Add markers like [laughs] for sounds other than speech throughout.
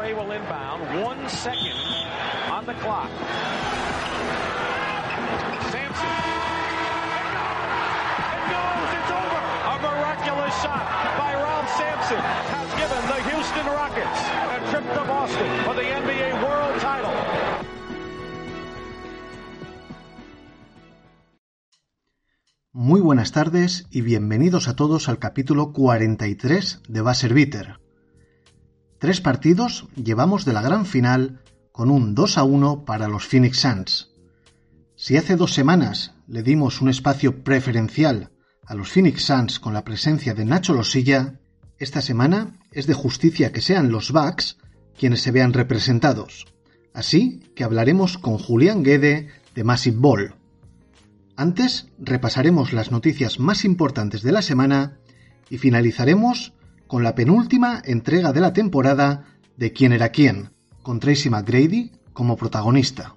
Will inbound. One second on the clock. A miraculous shot by Sampson has given the Houston Rockets a trip to Boston for the NBA World Title. Muy buenas tardes y bienvenidos a todos al capítulo 43 de Basser Bitter. Tres partidos llevamos de la gran final con un 2 a 1 para los Phoenix Suns. Si hace dos semanas le dimos un espacio preferencial a los Phoenix Suns con la presencia de Nacho Losilla, esta semana es de justicia que sean los Bucks quienes se vean representados. Así que hablaremos con Julián Guede de Massive Ball. Antes repasaremos las noticias más importantes de la semana y finalizaremos con la penúltima entrega de la temporada de Quién era quién, con Tracy McGrady como protagonista.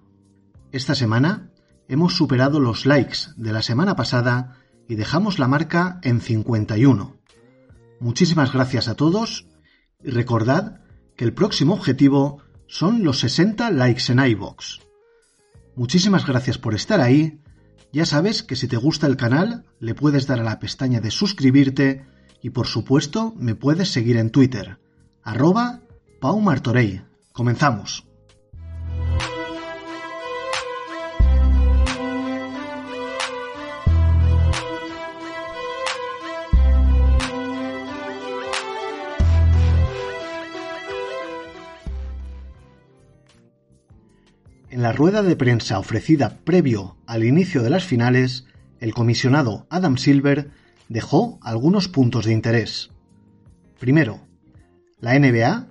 Esta semana hemos superado los likes de la semana pasada y dejamos la marca en 51. Muchísimas gracias a todos y recordad que el próximo objetivo son los 60 likes en iBox. Muchísimas gracias por estar ahí ya sabes que si te gusta el canal, le puedes dar a la pestaña de suscribirte y por supuesto me puedes seguir en Twitter, arroba paumartorey. Comenzamos. En la rueda de prensa ofrecida previo al inicio de las finales, el comisionado Adam Silver dejó algunos puntos de interés. Primero, la NBA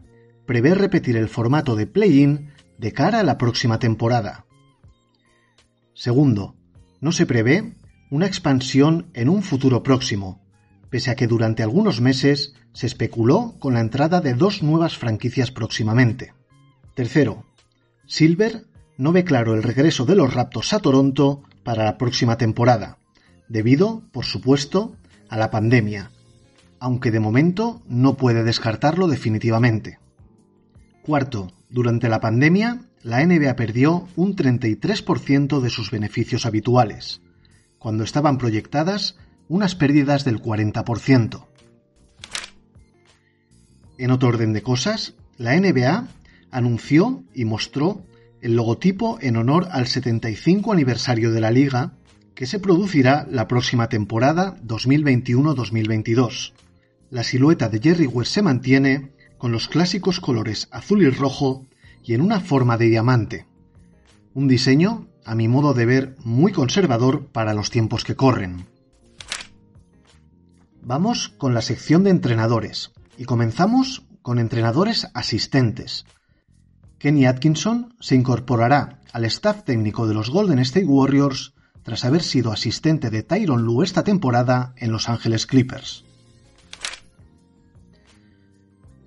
prevé repetir el formato de play-in de cara a la próxima temporada. Segundo, no se prevé una expansión en un futuro próximo, pese a que durante algunos meses se especuló con la entrada de dos nuevas franquicias próximamente. Tercero, Silver no ve claro el regreso de los Raptors a Toronto para la próxima temporada, debido, por supuesto, a la pandemia, aunque de momento no puede descartarlo definitivamente. Cuarto, durante la pandemia, la NBA perdió un 33% de sus beneficios habituales, cuando estaban proyectadas unas pérdidas del 40%. En otro orden de cosas, la NBA anunció y mostró el logotipo en honor al 75 aniversario de la liga que se producirá la próxima temporada 2021-2022. La silueta de Jerry West se mantiene con los clásicos colores azul y rojo y en una forma de diamante. Un diseño, a mi modo de ver, muy conservador para los tiempos que corren. Vamos con la sección de entrenadores y comenzamos con entrenadores asistentes, Kenny Atkinson se incorporará al staff técnico de los Golden State Warriors tras haber sido asistente de Tyron Lue esta temporada en Los Angeles Clippers.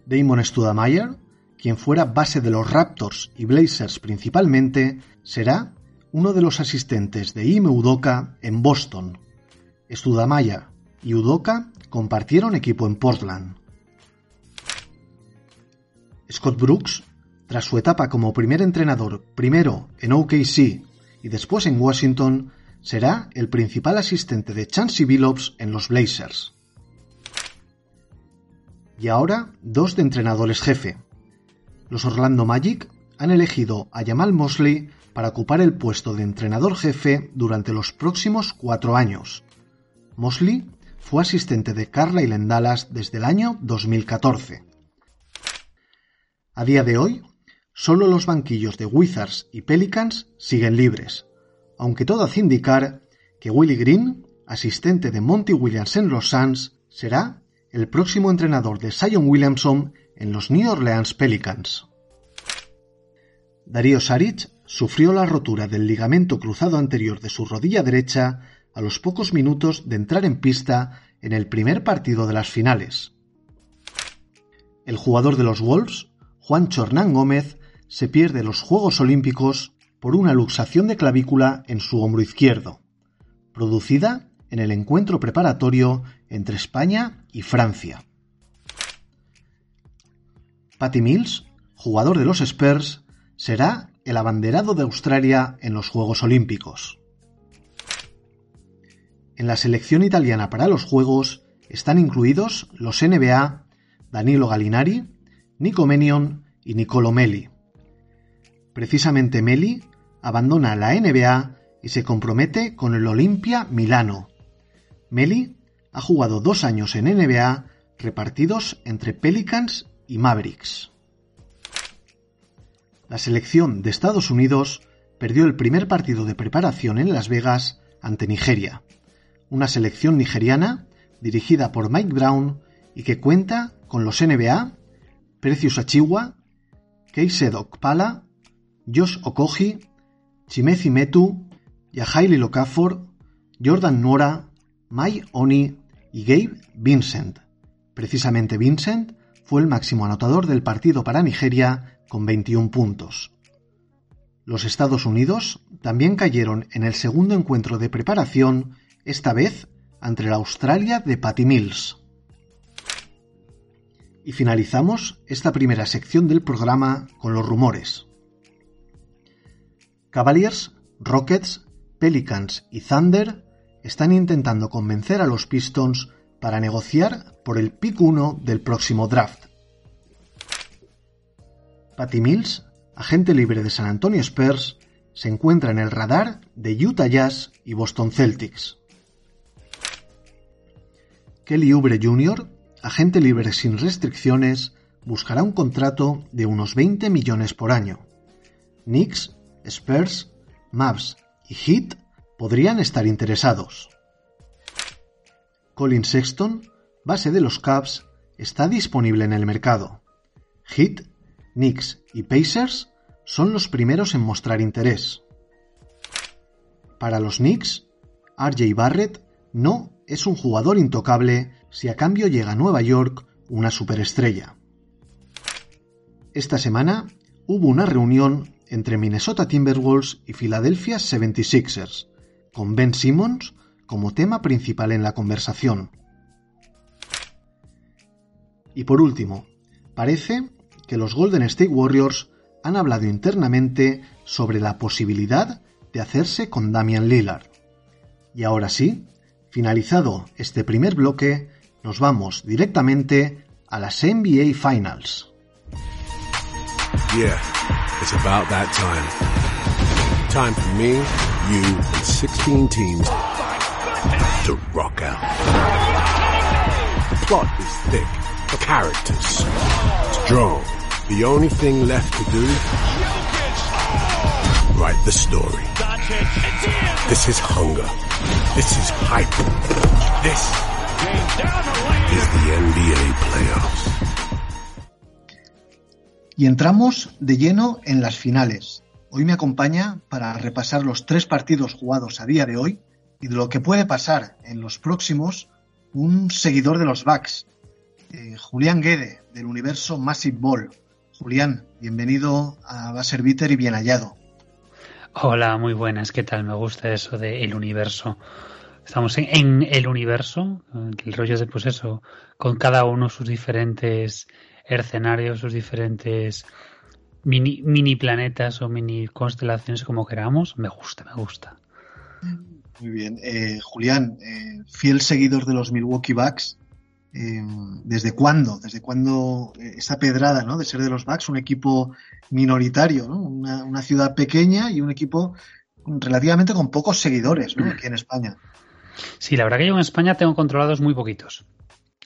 Damon Studamayer, quien fuera base de los Raptors y Blazers principalmente, será uno de los asistentes de Ime Udoka en Boston. Studamayer y Udoka compartieron equipo en Portland. Scott Brooks tras su etapa como primer entrenador, primero en OKC y después en Washington, será el principal asistente de Chansey Billups en los Blazers. Y ahora, dos de entrenadores jefe. Los Orlando Magic han elegido a Jamal Mosley para ocupar el puesto de entrenador jefe durante los próximos cuatro años. Mosley fue asistente de Carlisle en Dallas desde el año 2014. A día de hoy, solo los banquillos de Wizards y Pelicans siguen libres, aunque todo hace indicar que Willie Green, asistente de Monty Williams en los Suns, será el próximo entrenador de Zion Williamson en los New Orleans Pelicans. Darío Saric sufrió la rotura del ligamento cruzado anterior de su rodilla derecha a los pocos minutos de entrar en pista en el primer partido de las finales. El jugador de los Wolves, Juan Chornán Gómez, se pierde los Juegos Olímpicos por una luxación de clavícula en su hombro izquierdo, producida en el encuentro preparatorio entre España y Francia. Patty Mills, jugador de los Spurs, será el abanderado de Australia en los Juegos Olímpicos. En la selección italiana para los Juegos están incluidos los NBA Danilo Gallinari, Nico Menion y Nicolo Meli. Precisamente Meli abandona la NBA y se compromete con el Olimpia Milano. Meli ha jugado dos años en NBA repartidos entre Pelicans y Mavericks. La selección de Estados Unidos perdió el primer partido de preparación en Las Vegas ante Nigeria, una selección nigeriana dirigida por Mike Brown y que cuenta con los NBA, Precious Achiwa, Keised Okpala, Josh Okoji, Chimezi Metu, Yahaili Lokafor, Jordan Nora, Mai Oni y Gabe Vincent. Precisamente Vincent fue el máximo anotador del partido para Nigeria con 21 puntos. Los Estados Unidos también cayeron en el segundo encuentro de preparación, esta vez ante la Australia de Patty Mills. Y finalizamos esta primera sección del programa con los rumores. Cavaliers, Rockets, Pelicans y Thunder están intentando convencer a los Pistons para negociar por el pick 1 del próximo draft. Patty Mills, agente libre de San Antonio Spurs, se encuentra en el radar de Utah Jazz y Boston Celtics. Kelly Oubre Jr., agente libre sin restricciones, buscará un contrato de unos 20 millones por año. Knicks, Spurs, Mavs y Heat podrían estar interesados. Colin Sexton, base de los Cavs, está disponible en el mercado. Heat, Knicks y Pacers son los primeros en mostrar interés. Para los Knicks, RJ Barrett no es un jugador intocable si a cambio llega a Nueva York una superestrella. Esta semana hubo una reunión entre Minnesota Timberwolves y Philadelphia 76ers, con Ben Simmons como tema principal en la conversación. Y por último, parece que los Golden State Warriors han hablado internamente sobre la posibilidad de hacerse con Damian Lillard. Y ahora sí, Finalizado este primer bloque, nos vamos directamente a las NBA Finals. Yeah, it's about that time. Time for me, you, and 16 teams to rock out. The plot is thick, the characters strong. The only thing left to do, write the story. This is hunger. This is hype. This is the NBA playoffs. Y entramos de lleno en las finales. Hoy me acompaña para repasar los tres partidos jugados a día de hoy y de lo que puede pasar en los próximos un seguidor de los Bucks, eh, Julián Guede, del universo Massive Ball. Julián, bienvenido a Baser Bitter y bien hallado. Hola, muy buenas. ¿Qué tal? Me gusta eso de el universo. Estamos en, el universo, el rollo de pues eso, con cada uno sus diferentes escenarios, sus diferentes mini, mini planetas o mini constelaciones como queramos. Me gusta, me gusta. Muy bien. Eh, Julián, eh, fiel seguidor de los Milwaukee Bucks, Em, ¿desde cuándo? ¿Desde cuándo eh, esa pedrada ¿no? de ser de los Bucks un equipo minoritario, ¿no? una, ciudad pequeña y un equipo relativamente con pocos seguidores ¿no? aquí en España? Sí, la verdad que yo en España tengo controlados muy poquitos.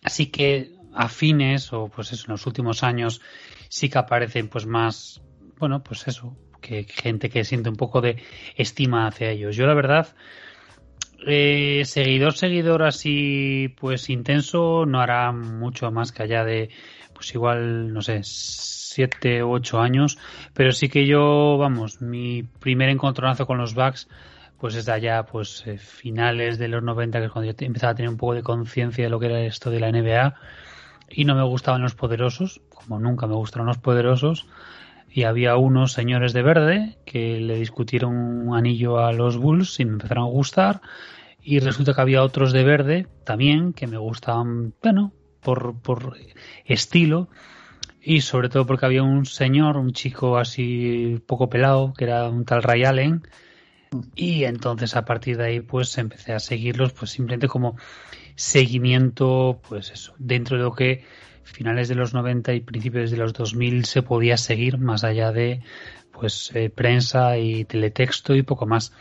Así que afines o pues eso, en los últimos años sí que aparecen pues más, bueno, pues eso, que gente que siente un poco de estima hacia ellos. Yo la verdad eh, seguidor, seguidor así, pues intenso, no hará mucho más que allá de, pues igual, no sé, siete u ocho años, pero sí que yo, vamos, mi primer encontronazo con los Bucks, pues es allá, pues eh, finales de los 90, que es cuando yo empezaba a tener un poco de conciencia de lo que era esto de la NBA, y no me gustaban los poderosos, como nunca me gustaron los poderosos, y había unos señores de verde que le discutieron un anillo a los Bulls y me empezaron a gustar y resulta que había otros de verde también que me gustaban, bueno, por, por estilo y sobre todo porque había un señor, un chico así poco pelado, que era un tal Ray Allen, y entonces a partir de ahí pues empecé a seguirlos pues simplemente como seguimiento pues eso, dentro de lo que finales de los 90 y principios de los 2000 se podía seguir más allá de pues eh, prensa y teletexto y poco más.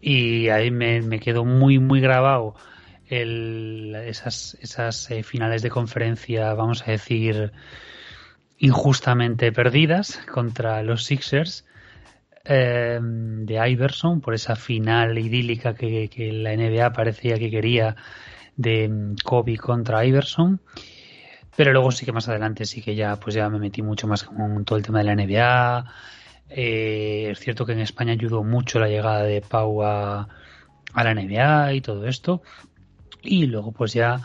Y ahí me, me quedó muy muy grabado el, esas, eh, finales de conferencia, vamos a decir, injustamente perdidas contra los Sixers eh, de Iverson por esa final idílica que, la NBA parecía que quería de mm, Kobe contra Iverson. Pero luego sí que más adelante sí que ya pues ya me metí mucho más con todo el tema de la NBA. Eh, es cierto que en España ayudó mucho la llegada de Pau a, a la NBA y todo esto. Y luego pues ya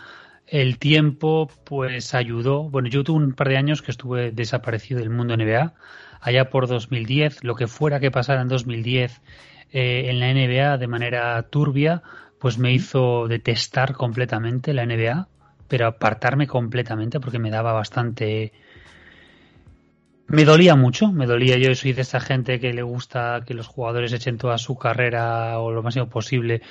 el tiempo pues ayudó. Bueno, yo tuve un par de años que estuve desaparecido del mundo NBA. Allá por 2010, lo que fuera que pasara en 2010 eh, en la NBA de manera turbia, pues me hizo detestar completamente la NBA, pero apartarme completamente porque me daba bastante... Me dolía mucho, me dolía. Yo soy de esa gente que le gusta que los jugadores echen toda su carrera o lo máximo posible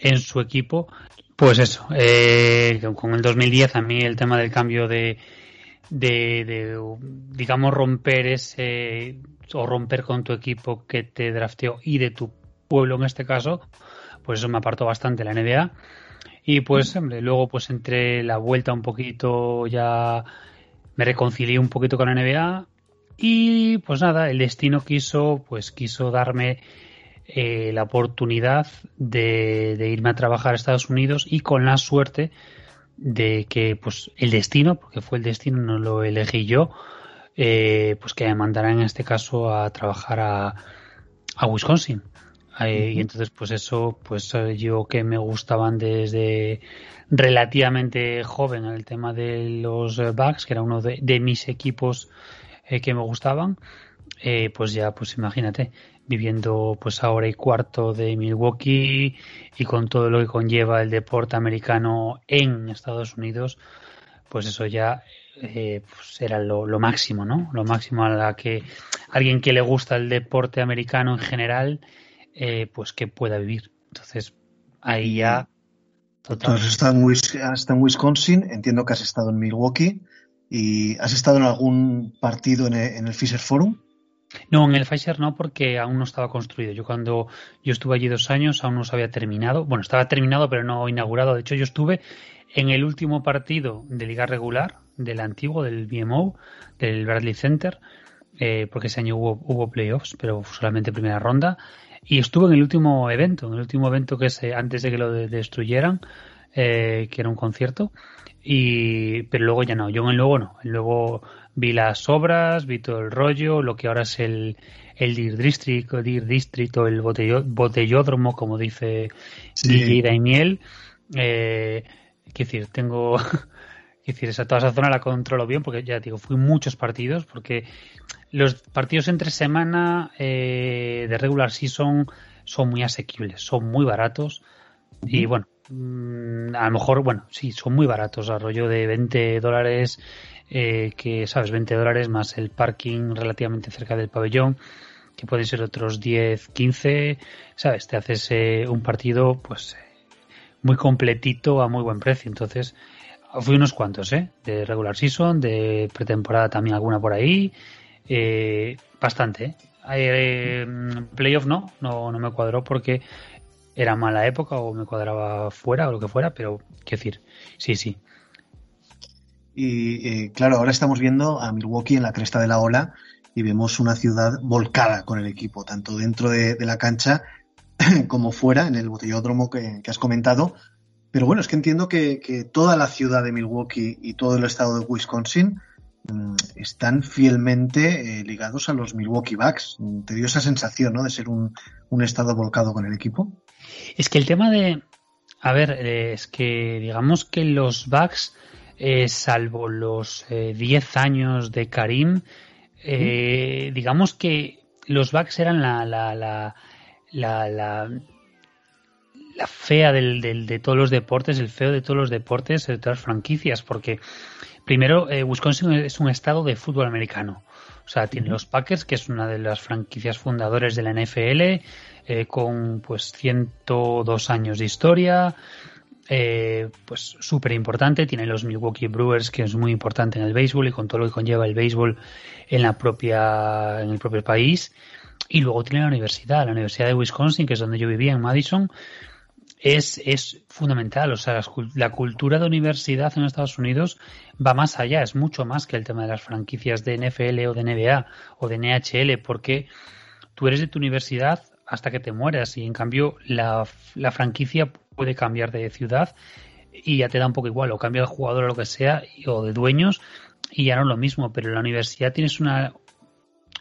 en su equipo pues eso, eh, con el 2010 a mí el tema del cambio de, de, digamos, romper ese, o romper con tu equipo que te drafteó y de tu pueblo en este caso, pues eso me apartó bastante la NBA. Y pues, hombre, luego pues entre la vuelta un poquito ya me reconcilié un poquito con la NBA y pues nada, el destino quiso, pues quiso darme eh, la oportunidad de, irme a trabajar a Estados Unidos y con la suerte de que pues el destino, porque fue el destino, no lo elegí yo, eh, pues que me mandarán en este caso a trabajar a, a Wisconsin. Eh, y entonces, pues eso, pues yo que me gustaban desde relativamente joven el tema de los Bucks, que era uno de, de mis equipos que me gustaban, pues ya, pues imagínate, viviendo pues ahora y cuarto de Milwaukee y con todo lo que conlleva el deporte americano en Estados Unidos, pues eso ya eh, pues era lo, máximo, ¿no? Lo máximo a la que alguien que le gusta el deporte americano en general, eh, pues que pueda vivir. Entonces, ahí ya... Total. Entonces, estado en Wisconsin, entiendo que has estado en Milwaukee y has estado en algún partido en el, en el Fisher Forum. No, en el Pfizer no, porque aún no estaba construido. Yo cuando yo estuve allí dos años, aún no se había terminado. Bueno, estaba terminado, pero no inaugurado. De hecho, yo estuve en el último partido de liga regular del antiguo, del BMO, del Bradley Center, eh, porque ese año hubo, hubo playoffs, pero solamente primera ronda. Y estuve en el último evento, en el último evento que es antes de que lo destruyeran, eh, que era un concierto. Y, pero luego ya no, yo en el luego no. El luego vi las obras, vi todo el rollo, lo que ahora es el, el Dir District, Dir District o el botellódromo, como dice sí. Daimiel. Eh, quiero decir, tengo. [laughs] quiero decir, esa, toda esa zona la controlo bien porque ya digo, fui muchos partidos porque los partidos entre semana eh, de regular season son muy asequibles, son muy baratos y bueno, mm, a lo mejor, bueno, sí, son muy baratos, a rollo de 20 dólares eh, que, sabes, 20 dólares más el parking relativamente cerca del pabellón, que pueden ser otros 10, 15, sabes, te haces eh, un partido pues muy completito a muy buen precio. Entonces, fui unos cuantos, ¿eh? De regular season, de pretemporada también alguna por ahí, eh, bastante, ¿eh? playoff no, no, no me cuadró porque era mala época o me cuadraba fuera o lo que fuera, pero quiero decir, sí, sí, y eh, claro, ahora estamos viendo a Milwaukee en la cresta de la ola y vemos una ciudad volcada con el equipo, tanto dentro de, la cancha [clears throat] como fuera, en el botellódromo que, has comentado. Pero bueno, es que entiendo que, toda la ciudad de Milwaukee y todo el estado de Wisconsin están fielmente eh, ligados a los Milwaukee Bucks. ¿Te dio esa sensación ¿no? de ser un, un estado volcado con el equipo? Es que el tema de... A ver, eh, es que digamos que los Bucks eh, salvo los 10 eh, años de Karim, eh, digamos que los Bucks eran la, la, la, la, la fea del, de todos los deportes, el feo de todos los deportes, de todas las franquicias, porque primero eh, Wisconsin es un estado de fútbol americano. O sea, tiene los Packers, que es una de las franquicias fundadores de la NFL, eh, con pues 102 años de historia, eh, pues súper importante. Tiene los Milwaukee Brewers, que es muy importante en el béisbol y con todo lo que conlleva el béisbol en la propia, en el propio país. Y luego tiene la universidad, la Universidad de Wisconsin, que es donde yo vivía, en Madison. Es, es fundamental, o sea, la cultura de universidad en Estados Unidos va más allá, es mucho más que el tema de las franquicias de NFL o de NBA o de NHL, porque tú eres de tu universidad hasta que te mueras y en cambio la, la franquicia puede cambiar de ciudad y ya te da un poco igual, o cambia de jugador o lo que sea, o de dueños, y ya no es lo mismo, pero en la universidad tienes una,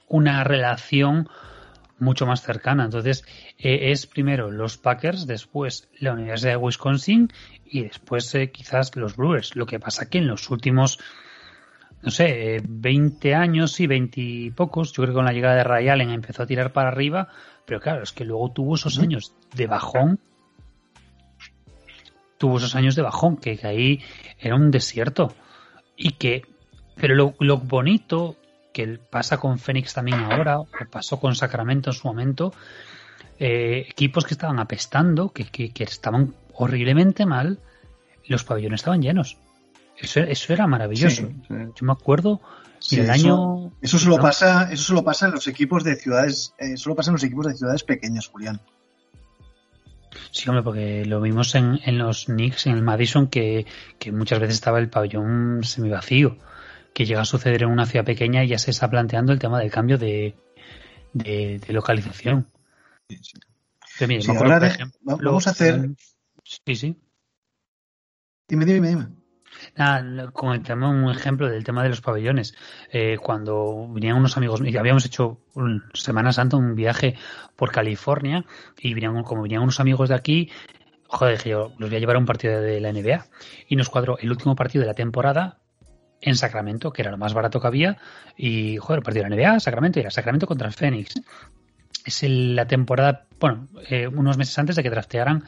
una relación mucho más cercana. Entonces, eh, es primero los Packers, después la Universidad de Wisconsin y después eh, quizás los Brewers. Lo que pasa que en los últimos, no sé, 20 eh, años y 20 y pocos, yo creo que con la llegada de Ray Allen empezó a tirar para arriba, pero claro, es que luego tuvo esos años de bajón tuvo esos años de bajón, que, ahí era un desierto. Y que, pero lo, lo bonito que pasa con Fénix también ahora, o pasó con Sacramento en su momento, eh, equipos que estaban apestando, que, que, estaban horriblemente mal, los pabellones estaban llenos. Eso, eso era maravilloso. Yo me acuerdo el eso, año. Eso solo pasa, eso solo pasa en los equipos de ciudades, eh, solo pasa en los equipos de ciudades pequeñas, Julián. Sí, hombre, porque lo vimos en, en los Knicks, en el Madison, que, muchas veces estaba el pabellón semivacío, que llega a suceder en una ciudad pequeña y ya se está planteando el tema del cambio de, de, localización. Sí, sí. vamos a hacer. Sí, sí. Dime, dime, dime. Nada, comentamos un ejemplo del tema de los pabellones. Eh, cuando venían unos amigos, y habíamos hecho un, Semana Santa un viaje por California y venían, como venían unos amigos de aquí, joder, dije yo, los voy a llevar a un partido de la NBA. Y nos cuadró el último partido de la temporada en Sacramento, que era lo más barato que había, y joder, partido de la NBA, Sacramento, y era Sacramento contra Phoenix. Es la temporada, bueno, eh, unos meses antes de que draftearan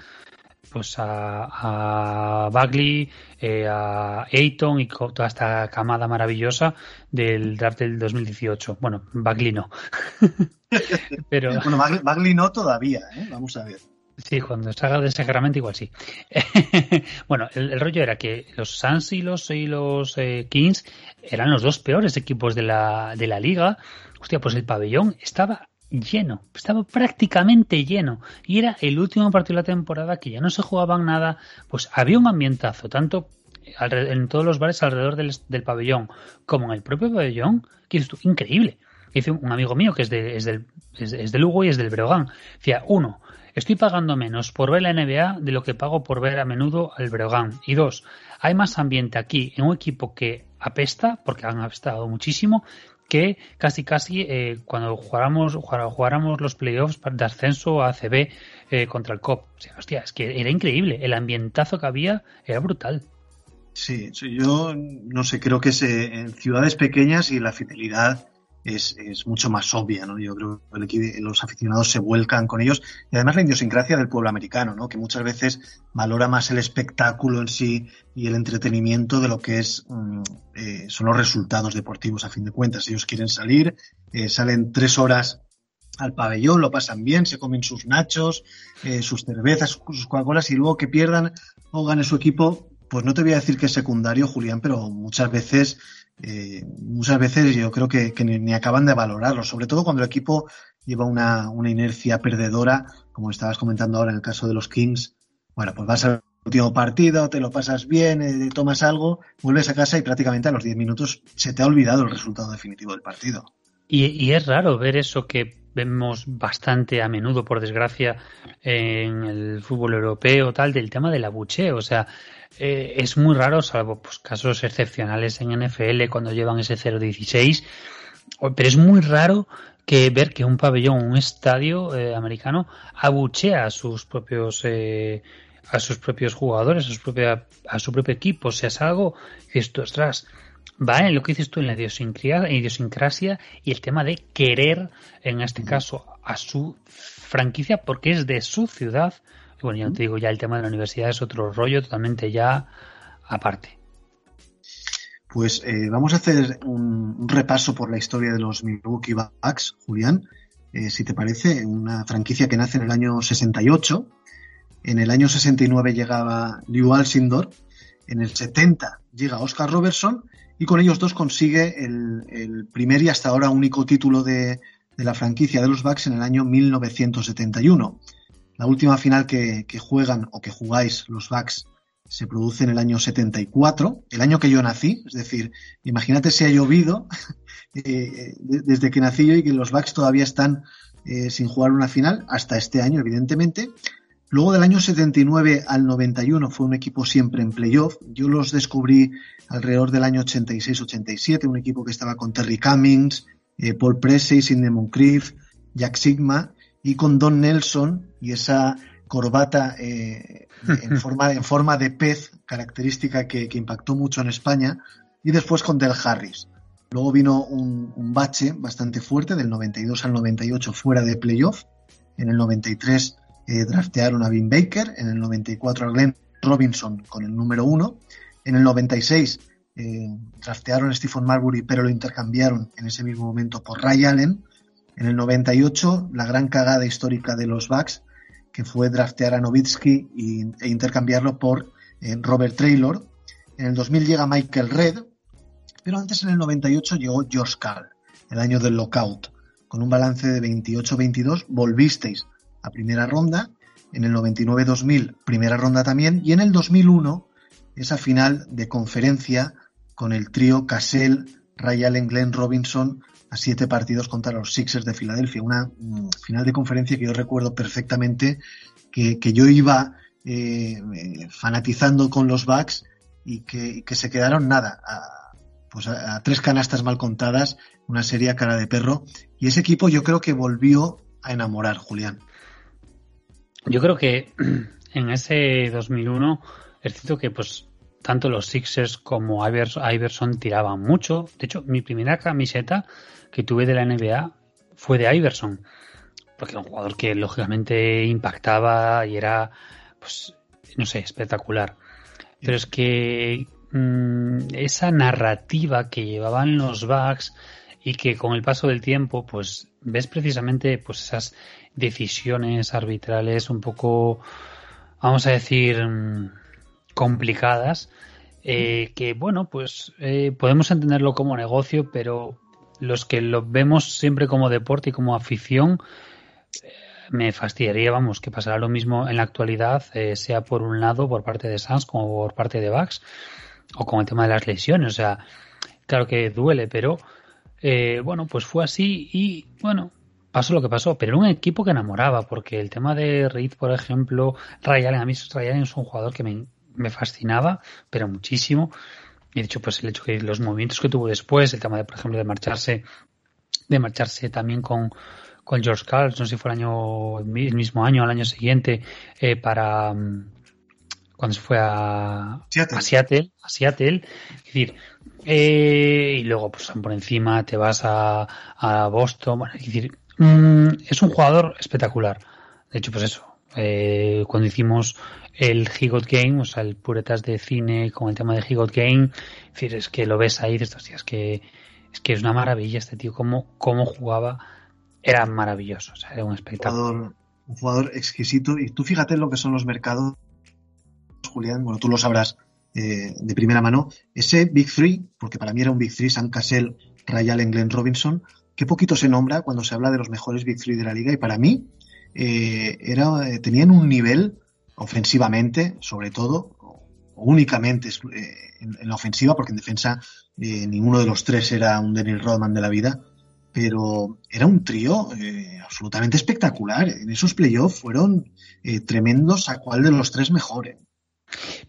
pues a, a Bagley, eh, a Ayton y toda esta camada maravillosa del draft del 2018. Bueno, Bagley no. [laughs] Pero... Bueno, Bagley, no todavía, ¿eh? vamos a ver. Sí, cuando salga de Sacramento igual sí. [laughs] bueno, el, rollo era que los Suns y los, y los eh, Kings eran los dos peores equipos de la, de la liga. Hostia, pues el pabellón estaba lleno, estaba prácticamente lleno y era el último partido de la temporada que ya no se jugaban nada, pues había un ambientazo, tanto en todos los bares alrededor del, pabellón como en el propio pabellón, que es increíble. Dice un amigo mío que es de, es del, es, de Lugo y es del Breogán. Decía, uno, estoy pagando menos por ver la NBA de lo que pago por ver a menudo al Breogán. Y dos, hay más ambiente aquí en un equipo que apesta, porque han apestado muchísimo, que casi casi eh, cuando jugáramos, jugáramos los playoffs de ascenso a ACB eh, contra el COP. O sea, hostia, es que era increíble. El ambientazo que había era brutal. Sí, yo no sé, creo que es, en ciudades pequeñas y la fidelidad es, es, mucho más obvia, ¿no? Yo creo que los aficionados se vuelcan con ellos y además la idiosincrasia del pueblo americano, ¿no? Que muchas veces valora más el espectáculo en sí y el entretenimiento de lo que es mm, eh, son los resultados deportivos a fin de cuentas. Ellos quieren salir, eh, salen tres horas al pabellón, lo pasan bien, se comen sus nachos, eh, sus cervezas, sus Coca-Colas y luego que pierdan o gane su equipo, pues no te voy a decir que es secundario, Julián, pero muchas veces eh, muchas veces yo creo que, ni, acaban de valorarlo, sobre todo cuando el equipo lleva una, inercia perdedora, como estabas comentando ahora en el caso de los Kings. Bueno, pues vas al último partido, te lo pasas bien, eh, tomas algo, vuelves a casa y prácticamente a los 10 minutos se te ha olvidado el resultado definitivo del partido. Y, es raro ver eso que vemos bastante a menudo, por desgracia, en el fútbol europeo, tal, del tema del abucheo. O sea, eh, es muy raro, salvo pues, casos excepcionales en NFL cuando llevan ese 0-16, pero es muy raro que ver que un pabellón, un estadio eh, americano abuchea a sus propios eh, a sus propios jugadores, a su, propia, a su propio equipo. O sea, es algo que esto, ostras, va en lo que dices tú en la idiosincrasia y el tema de querer, en este caso, a su franquicia porque es de su ciudad bueno, ya te digo, ya el tema de la universidad es otro rollo totalmente ya aparte. Pues eh, vamos a hacer un, repaso por la historia de los Milwaukee Bucks, Julián, eh, si te parece, una franquicia que nace en el año 68. En el año 69 llegaba Lew Alcindor, en el 70 llega Oscar Robertson y con ellos dos consigue el, primer y hasta ahora único título de, de, la franquicia de los Bucks en el año 1971. La última final que, que juegan o que jugáis los Bucks se produce en el año 74, el año que yo nací, es decir, imagínate si ha llovido [laughs] eh, desde que nací yo y que los Bucks todavía están eh, sin jugar una final, hasta este año, evidentemente. Luego del año 79 al 91 fue un equipo siempre en playoff. Yo los descubrí alrededor del año 86-87, un equipo que estaba con Terry Cummings, eh, Paul Pressey, Sidney Moncrief, Jack Sigma y con Don Nelson y esa corbata eh, en, [laughs] forma, en forma de pez, característica que, impactó mucho en España, y después con Del Harris. Luego vino un, bache bastante fuerte, del 92 al 98 fuera de playoff. En el 93 eh, draftearon a Vin Baker, en el 94 a Glenn Robinson con el número uno. En el 96 eh, draftearon a Stephen Marbury, pero lo intercambiaron en ese mismo momento por Ray Allen. En el 98, la gran cagada histórica de los Bucks, que fue draftear a Novitsky e intercambiarlo por eh, Robert Traylor. En el 2000 llega Michael Red, pero antes en el 98 llegó George Carl, el año del lockout. Con un balance de 28-22 volvisteis a primera ronda, en el 99-2000 primera ronda también, y en el 2001 esa final de conferencia con el trío Cassell, Ray Allen, Glenn Robinson, a siete partidos contra los Sixers de Filadelfia. Una mm, final de conferencia que yo recuerdo perfectamente que, yo iba eh, fanatizando con los Bucks y que, se quedaron nada, pues a, tres canastas mal contadas, una serie cara de perro. Y ese equipo yo creo que volvió a enamorar, Julián. Yo creo que [clears throat] en ese 2001 es cierto que pues tanto los Sixers como Iverson tiraban mucho. De hecho, mi primera camiseta que tuve de la NBA fue de Iverson, porque era un jugador que lógicamente impactaba y era, pues, no sé, espectacular. Pero es que mm, esa narrativa que llevaban los Bucks y que con el paso del tiempo, pues, ves precisamente pues esas decisiones arbitrales un poco, vamos a decir, mm, complicadas. Eh, que bueno, pues eh, podemos entenderlo como negocio, pero los que lo vemos siempre como deporte y como afición, eh, me fastidiaría, vamos, que pasará lo mismo en la actualidad, eh, sea por un lado por parte de Sans como por parte de Bax, o con el tema de las lesiones. O sea, claro que duele, pero eh, bueno, pues fue así y bueno, pasó lo que pasó, pero era un equipo que enamoraba, porque el tema de Reed, por ejemplo, Ray Allen, a mí Ray Allen es un jugador que me, me fascinaba, pero muchísimo. Y de hecho, pues el hecho que los movimientos que tuvo después, el tema de, por ejemplo, de marcharse, de marcharse también con, con George Carl, no sé si fue el año, el mismo año, al año siguiente, eh, para mm, cuando se fue a Seattle, a Seattle, es decir, eh, y luego pues por encima te vas a, a Boston, bueno, es decir, mm, es un jugador espectacular. De hecho, pues eso, eh, cuando hicimos el Higot Game, o sea, el puretas de cine con el tema de Higot Game, es que lo ves ahí dices, es que, es que es una maravilla este tío, cómo, cómo jugaba, era maravilloso, o sea, era un espectáculo. Un jugador, exquisito, y tú fíjate en lo que son los mercados, Julián, bueno, tú lo sabrás eh, de primera mano, ese Big Three, porque para mí era un Big Three, Sam Cassell, Ray Allen, Glenn Robinson, qué poquito se nombra cuando se habla de los mejores Big Three de la liga, y para mí eh, era, eh, tenían un nivel ofensivamente, sobre todo, únicamente eh, en, la ofensiva, porque en defensa ninguno de los tres era un Daniel Rodman de la vida, pero era un trío absolutamente espectacular. En esos playoffs fueron tremendos a cuál de los tres mejores.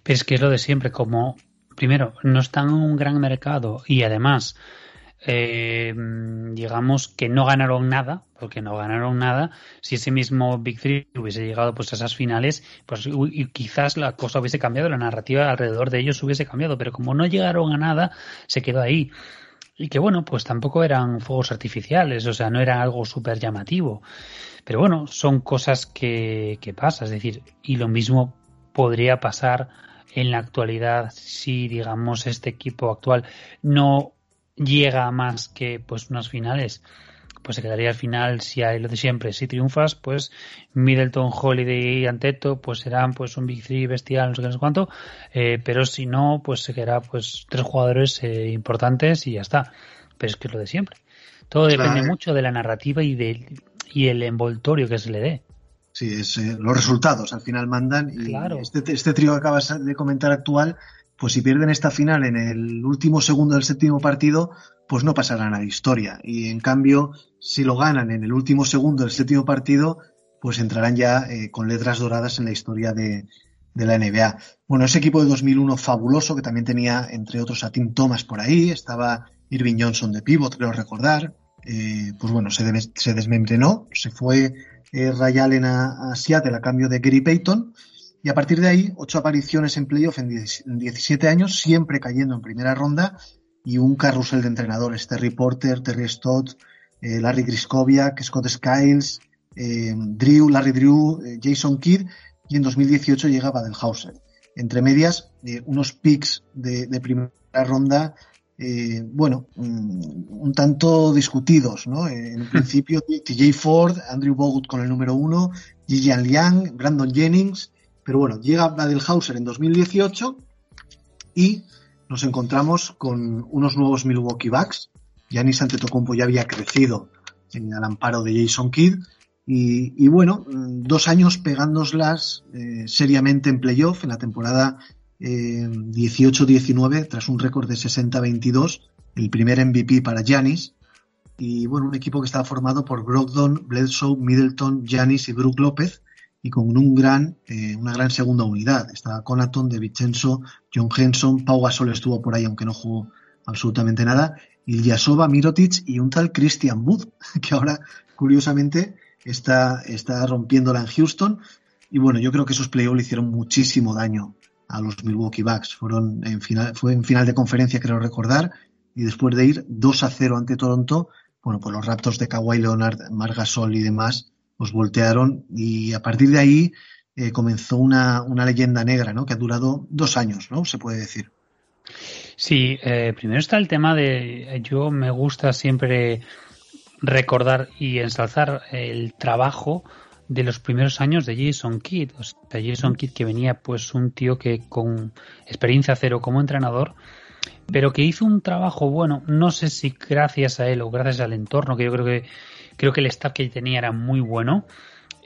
Pero es que es lo de siempre, como primero, no están en un gran mercado y además eh, digamos que no ganaron nada, porque no ganaron nada. Si ese mismo Big Three hubiese llegado pues a esas finales, pues y quizás la cosa hubiese cambiado, la narrativa alrededor de ellos hubiese cambiado, pero como no llegaron a nada, se quedó ahí. y que bueno, pues tampoco eran fuegos artificiales, o sea, no era algo súper llamativo. Pero bueno, son cosas que, que pasa, es decir, y lo mismo podría pasar en la actualidad si, digamos, este equipo actual no llega a más que pues unas finales. Pues se quedaría al final si hay lo de siempre si triunfas pues Middleton Holiday y Anteto pues serán pues un Big Three bestial no sé qué no sé cuánto. Eh, pero si no pues se quedará pues tres jugadores eh, importantes y ya está. Pero es que es lo de siempre. Todo depende mucho de la narrativa y del y el envoltorio que se le dé. Sí, es, eh, los resultados. Al final mandan. Y este, este trío que acabas de comentar actual, pues si pierden esta final en el último segundo del séptimo partido, pues no pasarán a la historia. Y en cambio, si lo ganan en el último segundo del séptimo partido, pues entrarán ya eh, con letras doradas en la historia de, la NBA. Bueno, ese equipo de 2001 fabuloso, que también tenía, entre otros, a Tim Thomas por ahí, estaba Irving Johnson de pivot, creo recordar. Eh, pues bueno, se, se desmembrenó, se fue eh, Ray Allen a, Seattle a cambio de Gary Payton. Y a partir de ahí, ocho apariciones en playoff en 17 años, siempre cayendo en primera ronda, y un carrusel de entrenadores, Terry Porter, Terry Stott, eh, Larry Griskoviak, Scott Skiles, eh, Drew, Larry Drew, eh, Jason Kidd, y en 2018 llegaba Hauser. Entre medias, unos picks de, de primera ronda bueno, mm, un tanto discutidos, ¿no? En [laughs] principio, TJ Ford, Andrew Bogut con el número uno, Jijian Liang, Brandon Jennings, pero bueno, llega Badelhauser en 2018 y nos encontramos con unos nuevos Milwaukee Bucks. Giannis Antetokounmpo ya había crecido en el amparo de Jason Kidd y, bueno, dos años pegándolas eh, seriamente en playoff en la temporada 18-19 tras un récord de 60-22, el primer MVP para Giannis. Y bueno, un equipo que estaba formado por Brogdon, Bledsoe, Middleton, Giannis y Brook López y con un gran, eh, una gran segunda unidad. Estaba Conaton, De Vincenzo, John Henson, Pau Gasol estuvo por ahí aunque no jugó absolutamente nada, Ilyasova, Mirotic y un tal Christian Wood, [laughs] que ahora curiosamente está, está rompiéndola en Houston. Y bueno, yo creo que esos playoffs le hicieron muchísimo daño a los Milwaukee Bucks. Fueron en final, fue en final de conferencia, creo recordar, y después de ir 2 a 0 ante Toronto, bueno, pues los Raptors de Kawhi Leonard, Margasol y demás, los voltearon y a partir de ahí eh, comenzó una, una, leyenda negra, ¿no? Que ha durado dos años, ¿no? Se puede decir. Sí, eh, primero está el tema de, yo me gusta siempre recordar y ensalzar el trabajo de los primeros años de Jason Kidd. O sea, Jason Kidd que venía pues un tío que con experiencia cero como entrenador, pero que hizo un trabajo bueno, no sé si gracias a él o gracias al entorno, que yo creo que creo que el staff que tenía era muy bueno.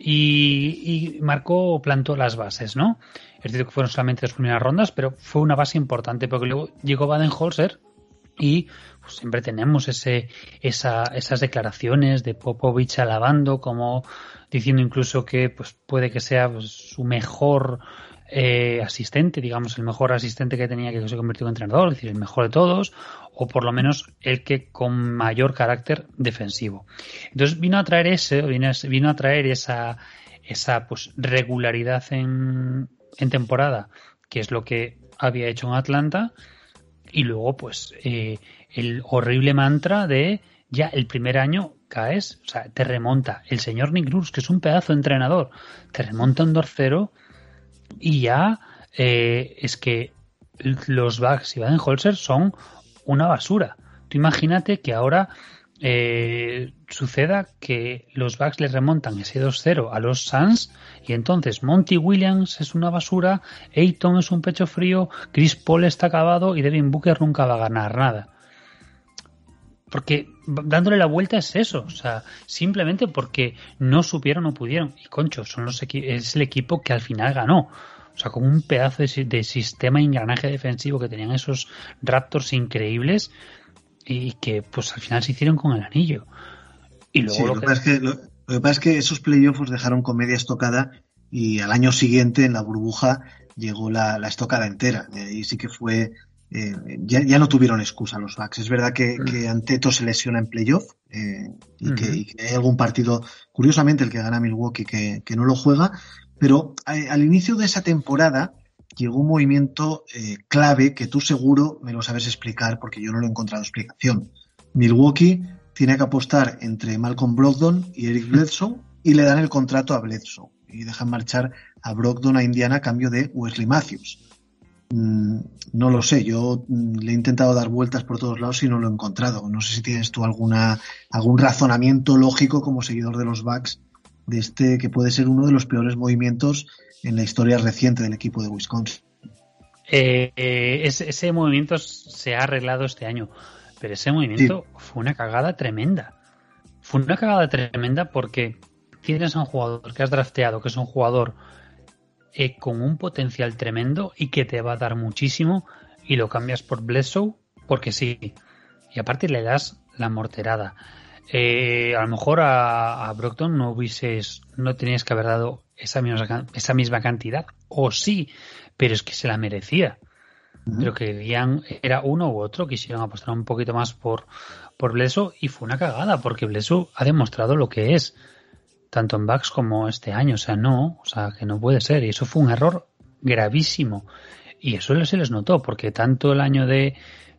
Y, marcó, plantó las bases, ¿no? Es decir, que fueron solamente las primeras rondas, pero fue una base importante, porque luego llegó Baden-Holzer y pues, siempre tenemos ese, esa, esas declaraciones de Popovich alabando como diciendo incluso que pues puede que sea pues, su mejor eh, asistente, digamos, el mejor asistente que tenía que se convirtió en entrenador, es decir, el mejor de todos, o por lo menos el que con mayor carácter defensivo. Entonces vino a traer ese, vino, a traer esa, esa pues regularidad en, en temporada, que es lo que había hecho en Atlanta, y luego pues eh, el horrible mantra de ya el primer año caes, o sea, te remonta el señor Nick Nurse, que es un pedazo de entrenador, te remonta un 2 y ya eh, es que los Bucks y Baden-Holzer son una basura. Tú imagínate que ahora eh, suceda que los Bucks le remontan ese 2-0 a los Suns y entonces Monty Williams es una basura, Ayton es un pecho frío, Chris Paul está acabado y Devin Booker nunca va a ganar nada porque dándole la vuelta es eso, o sea, simplemente porque no supieron o pudieron. Y concho, son los es el equipo que al final ganó. O sea, con un pedazo de, sistema de engranaje defensivo que tenían esos Raptors increíbles y que pues al final se hicieron con el anillo. Y luego lo, que... Pasa es que, lo, que pasa es que esos playoffs dejaron comedia estocada y al año siguiente en la burbuja llegó la, la estocada entera. Y sí que fue eh, ya, ya, no tuvieron excusa los Bucks. Es verdad que, que Anteto se lesiona en playoff eh, y, que, hay algún partido, curiosamente el que gana Milwaukee, que, que no lo juega, pero al inicio de esa temporada llegó un movimiento eh, clave que tú seguro me lo sabes explicar porque yo no lo he encontrado explicación. Milwaukee tiene que apostar entre Malcolm Brogdon y Eric Bledsoe y le dan el contrato a Bledsoe y dejan marchar a Brogdon a Indiana a cambio de Wesley Matthews. Mm, no lo sé, yo mm, le he intentado dar vueltas por todos lados y no lo he encontrado. No sé si tienes tú alguna, algún razonamiento lógico como seguidor de los Bucks de este que puede ser uno de los peores movimientos en la historia reciente del equipo de Wisconsin. Eh, eh, ese, movimiento se ha arreglado este año, pero ese movimiento fue una cagada tremenda. Fue una cagada tremenda porque tienes a un jugador que has drafteado, que es un jugador eh, con un potencial tremendo y que te va a dar muchísimo y lo cambias por Bledsoe porque sí. Y aparte le das la morterada. Eh, a lo mejor a, a, Brockton no hubieses, no tenías que haber dado esa misma, esa misma cantidad, o sí, pero es que se la merecía. Pero que querían, era uno u otro, quisieron apostar un poquito más por, por Blesso y fue una cagada, porque Blesso ha demostrado lo que es tanto en Bucks como este año. O sea, no, o sea, que no puede ser. Y eso fue un error gravísimo. Y eso se les notó, porque tanto el año de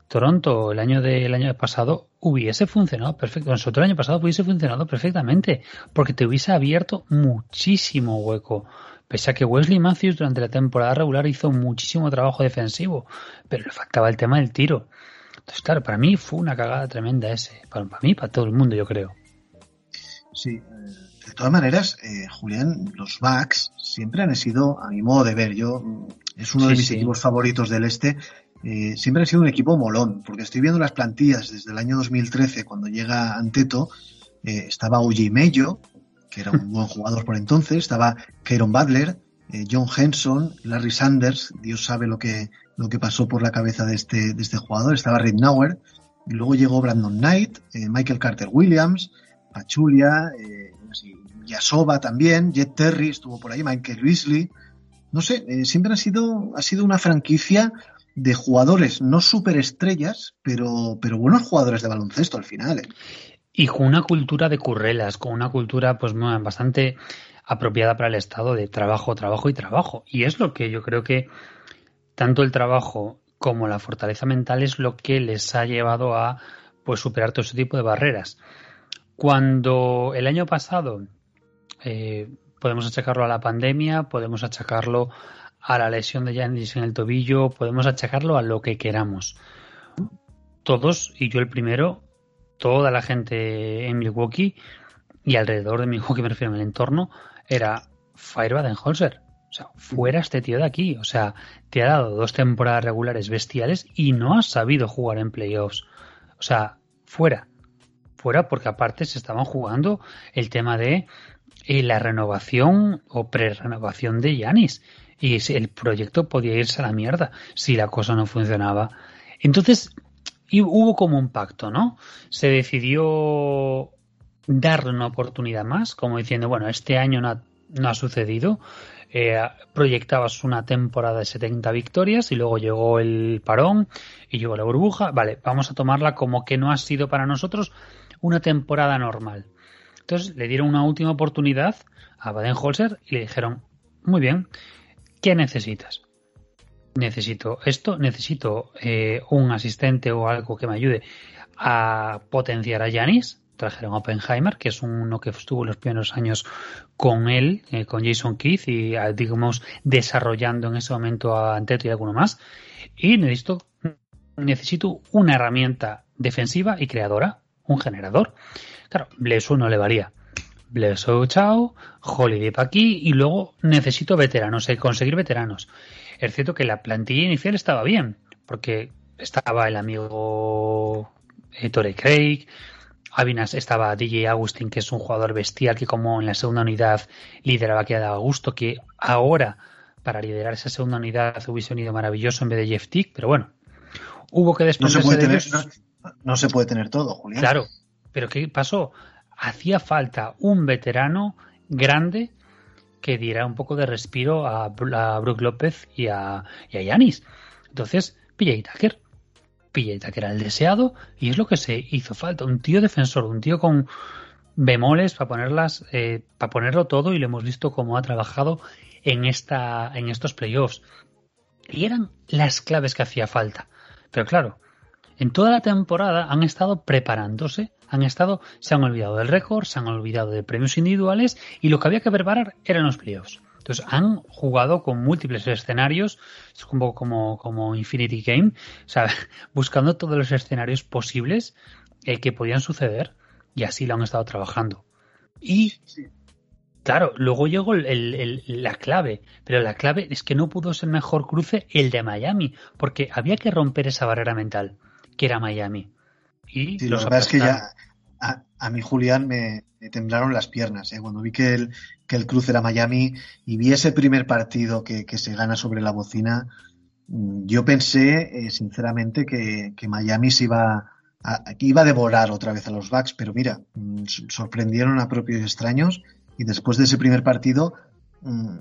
Toronto, el año del año pasado, hubiese funcionado perfecto. Nosotros el año pasado hubiese funcionado perfectamente, porque te hubiese abierto muchísimo hueco. Pese a que Wesley Matthews durante la temporada regular hizo muchísimo trabajo defensivo, pero le faltaba el tema del tiro. Entonces, claro, para mí fue una cagada tremenda ese. Para, mí, para todo el mundo, yo creo. Sí, eh, todas maneras, eh, Julián, los Bucks siempre han sido, a mi modo de ver, yo mm, es uno de mis equipos favoritos del este. Eh, siempre han sido un equipo molón, porque estoy viendo las plantillas desde el año 2013, cuando llega Anteto, eh, estaba Uji Mello, que era un [laughs] buen jugador por entonces, estaba Kieron Butler, John Henson, Larry Sanders, Dios sabe lo que, lo que pasó por la cabeza de este, de este jugador, estaba Rick Nauer, y luego llegó Brandon Knight, Michael Carter Williams, Pachulia, eh, Yasova también, Jet Terry estuvo por ahí, Michael Beasley. No sé, eh, siempre ha sido, ha sido una franquicia de jugadores no superestrellas, pero, pero buenos jugadores de baloncesto al final. ¿eh? Y con una cultura de currelas, con una cultura pues bastante apropiada para el estado de trabajo, trabajo y trabajo. Y es lo que yo creo que tanto el trabajo como la fortaleza mental es lo que les ha llevado a pues superar todo ese tipo de barreras. Cuando el año pasado eh, podemos achacarlo a la pandemia, podemos achacarlo a la lesión de Janis en el tobillo, podemos achacarlo a lo que queramos. Todos, y yo el primero, toda la gente en Milwaukee y alrededor de Milwaukee, [laughs] me refiero en el entorno, era Fire Badenholzer. O sea, fuera este tío de aquí. O sea, te ha dado dos temporadas regulares bestiales y no has sabido jugar en playoffs. O sea, fuera fuera porque aparte se estaban jugando el tema de eh, la renovación o pre-renovación de Yanis y el proyecto podía irse a la mierda si la cosa no funcionaba. Entonces hubo como un pacto, ¿no? Se decidió darle una oportunidad más, como diciendo, bueno, este año no ha, no ha sucedido, eh, proyectabas una temporada de 70 victorias y luego llegó el parón y llegó la burbuja, vale, vamos a tomarla como que no ha sido para nosotros una temporada normal. Entonces le dieron una última oportunidad a Baden-Holzer y le dijeron, muy bien, ¿qué necesitas? Necesito esto, necesito eh, un asistente o algo que me ayude a potenciar a Yanis. Trajeron a Oppenheimer, que es uno que estuvo los primeros años con él, eh, con Jason Keith, y ah, digamos desarrollando en ese momento a Anteto y alguno más. Y necesito, necesito una herramienta defensiva y creadora un generador. Claro, Blesu no le valía. Blesu, chao, Holiday para aquí y luego necesito veteranos, hay conseguir veteranos. Es cierto que la plantilla inicial estaba bien, porque estaba el amigo Torrey Craig, Avinas estaba DJ Agustín, que es un jugador bestial que como en la segunda unidad lideraba que daba gusto, que ahora para liderar esa segunda unidad hubiese unido maravilloso en vez de Jeff Tick, pero bueno, hubo que después no se puede tener, no se puede tener todo, Julián. Claro, pero ¿qué pasó? Hacía falta un veterano grande que diera un poco de respiro a, a Brook López y a, Yanis. Entonces, PJ Tucker. PJ Tucker era el deseado y es lo que se hizo falta. Un tío defensor, un tío con bemoles para ponerlas, eh, para ponerlo todo y lo hemos visto cómo ha trabajado en esta, en estos playoffs. Y eran las claves que hacía falta. Pero claro, en toda la temporada han estado preparándose, han estado, se han olvidado del récord, se han olvidado de premios individuales y lo que había que preparar eran los playoffs. Entonces han jugado con múltiples escenarios, es un poco como, como Infinity Game, o sea, [laughs] buscando todos los escenarios posibles eh, que podían suceder y así lo han estado trabajando. Y claro, luego llegó la clave, pero la clave es que no pudo ser mejor cruce el de Miami, porque había que romper esa barrera mental, que era Miami. Y la verdad es que ya a, mí, Julián, me, temblaron las piernas ¿eh? cuando vi que el, que el cruce era Miami y vi ese primer partido que, se gana sobre la bocina. Mm, yo pensé, eh, sinceramente, que, que Miami se iba Aquí iba a devorar otra vez a los Bucks, pero mira, mm, sorprendieron a propios extraños y después de ese primer partido mm,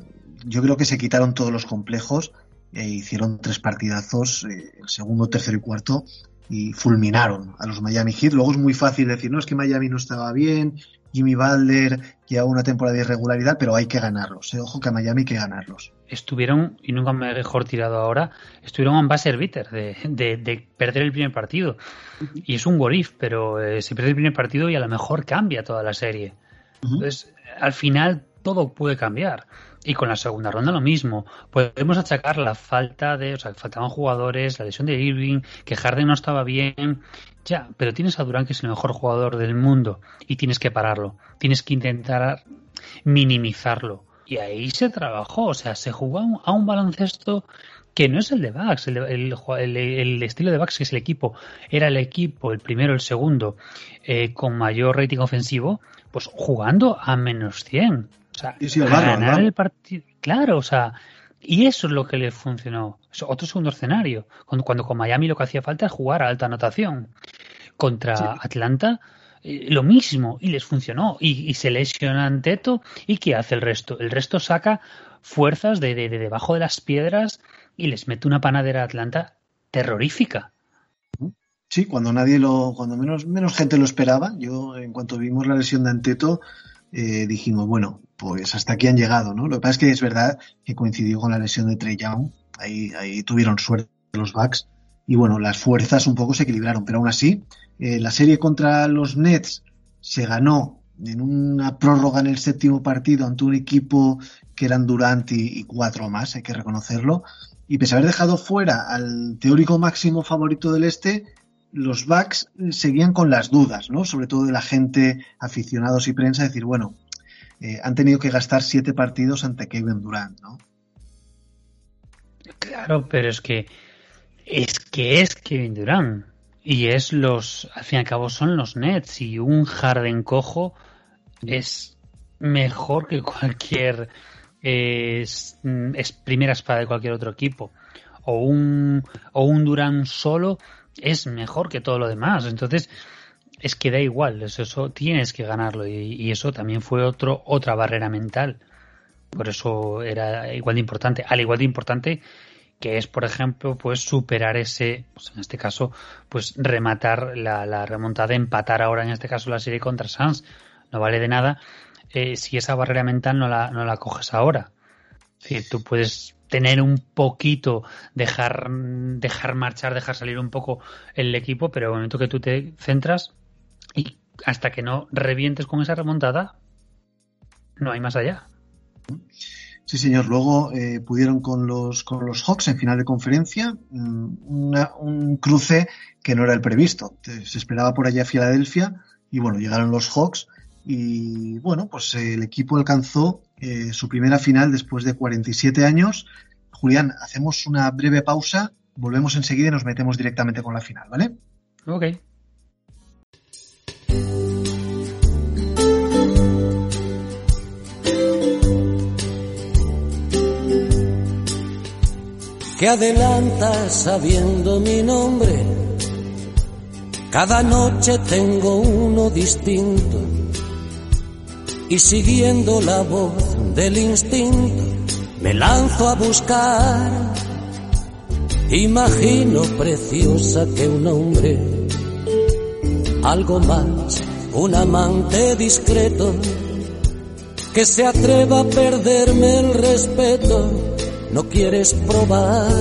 yo creo que se quitaron todos los complejos e hicieron tres partidazos, eh, el segundo, tercero y cuarto, y fulminaron a los Miami Heat. Luego es muy fácil decir, no, es que Miami no estaba bien, Jimmy Butler lleva una temporada de irregularidad, pero hay que ganarlos. Eh. Ojo que a Miami hay que ganarlos. Estuvieron, y nunca me mejor tirado ahora, estuvieron en base bitter de, de, perder el primer partido. Y es un gorif, pero eh, se pierde el primer partido y a lo mejor cambia toda la serie. Entonces, al final todo puede cambiar. Y con la segunda ronda lo mismo. Podemos achacar la falta de, o sea, faltaban jugadores, la lesión de Irving, que Harden no estaba bien, ya, pero tienes a Durán que es el mejor jugador del mundo y tienes que pararlo. Tienes que intentar minimizarlo. Y ahí se trabajó, o sea, se jugó a un, baloncesto que no es el de Bucks, el, estilo de Bucks que es el equipo, era el equipo, el primero, el segundo, eh, con mayor rating ofensivo, pues jugando a menos 100. O sea, ganar el partido. Claro, o sea, y eso es lo que le funcionó. otro segundo escenario. Cuando, cuando, con Miami lo que hacía falta es jugar a alta anotación. Contra Atlanta, eh, lo mismo. Y les funcionó. Y, se lesiona Teto. ¿Y qué hace el resto? El resto saca fuerzas de, de, debajo de las piedras y les mete una panadera a Atlanta terrorífica. Sí, cuando nadie lo, cuando menos, menos gente lo esperaba. Yo, en cuanto vimos la lesión de Anteto, eh, dijimos, bueno, pues hasta aquí han llegado, ¿no? Lo que pasa es que es verdad que coincidió con la lesión de Trey Young, ahí, ahí tuvieron suerte los Bucks, y bueno, las fuerzas un poco se equilibraron, pero aún así, eh, la serie contra los Nets se ganó en una prórroga en el séptimo partido ante un equipo que eran Durant y, cuatro más, hay que reconocerlo, y pese a haber dejado fuera al teórico máximo favorito del este, los Bucks seguían con las dudas, ¿no? Sobre todo de la gente, aficionados y prensa, decir, bueno, eh, han tenido que gastar siete partidos ante Kevin Durant, ¿no? Claro, pero es que es que es Kevin Durant. Y es los, al fin y al cabo son los Nets. Y un Harden cojo es mejor que cualquier es, primera espada de cualquier otro equipo. O un o un Durant solo es mejor que todo lo demás. Entonces es que da igual, eso, tienes que ganarlo y, eso también fue otro otra barrera mental. Por eso era igual de importante, al igual de importante que es, por ejemplo, pues superar ese, pues en este caso, pues rematar la, la, remontada, empatar ahora en este caso la serie contra Sans. No vale de nada eh, si esa barrera mental no la, no la coges ahora. Si tú puedes tener un poquito, dejar, dejar marchar, dejar salir un poco el equipo, pero en el momento que tú te centras, y hasta que no revientes con esa remontada, no hay más allá. Sí, señor. Luego eh, pudieron con los, con los Hawks en final de conferencia mm, un cruce que no era el previsto. Se esperaba por allá Filadelfia y bueno, llegaron los Hawks y bueno, pues el equipo alcanzó eh, su primera final después de 47 años. Julián, hacemos una breve pausa, volvemos enseguida y nos metemos directamente con la final, ¿vale? Ok. Que adelanta sabiendo mi nombre. Cada noche tengo uno distinto y siguiendo la voz del instinto me lanzo a buscar. Imagino preciosa que un hombre, algo más, un amante discreto, que se atreva a perderme el respeto no quieres probar.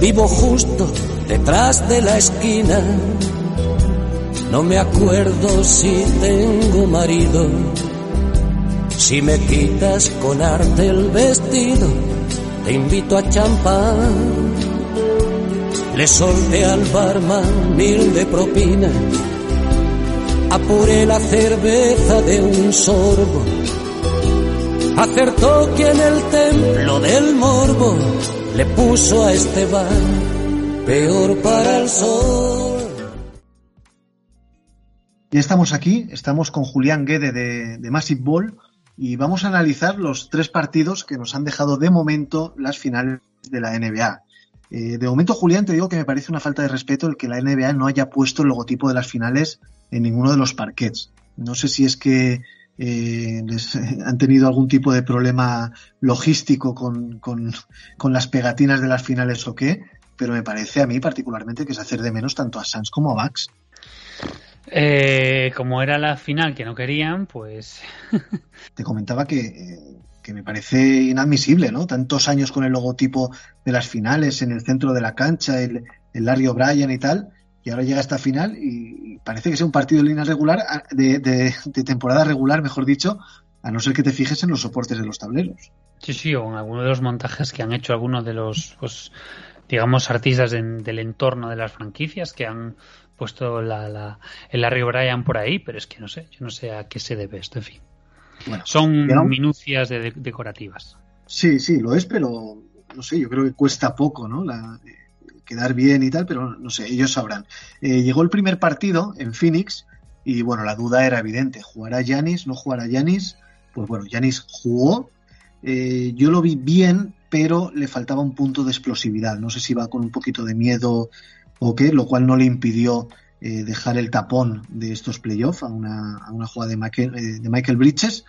Vivo justo detrás de la esquina, no me acuerdo si tengo marido. Si me quitas con arte el vestido, te invito a champán. Le solté al barman mil de propina, apuré la cerveza de un sorbo. Acertó que en el templo del morbo le puso a Esteban peor para el sol. Ya estamos aquí, estamos con Julián Guede de, de Massive Ball y vamos a analizar los tres partidos que nos han dejado de momento las finales de la NBA. Eh, de momento, Julián, te digo que me parece una falta de respeto el que la NBA no haya puesto el logotipo de las finales en ninguno de los parquets. No sé si es que eh, les, han tenido algún tipo de problema logístico con, con, con, las pegatinas de las finales o qué, pero me parece a mí particularmente que es hacer de menos tanto a Sans como a Max. Eh, como era la final que no querían, pues. [laughs] Te comentaba que, que, me parece inadmisible, ¿no? Tantos años con el logotipo de las finales en el centro de la cancha, el, el Larry O'Brien y tal, y ahora llega esta final y parece que sea un partido de línea regular, de, de, de, temporada regular, mejor dicho, a no ser que te fijes en los soportes de los tableros. Sí, sí, o en alguno de los montajes que han hecho algunos de los, pues, digamos, artistas en, del entorno de las franquicias que han puesto la, la, el Larry O'Brien por ahí, pero es que no sé, yo no sé a qué se debe esto, en fin. Bueno, Son ¿no? minucias de, de, decorativas. Sí, sí, lo es, pero no sé, yo creo que cuesta poco, ¿no? La, quedar bien y tal, pero no sé, ellos sabrán. Eh, llegó el primer partido en Phoenix y bueno, la duda era evidente, ¿jugará Yanis? ¿No jugará Yanis? Pues bueno, Yanis jugó, eh, yo lo vi bien, pero le faltaba un punto de explosividad, no sé si va con un poquito de miedo o qué, lo cual no le impidió eh, dejar el tapón de estos playoffs a una, a una jugada de Michael, de Michael Bridges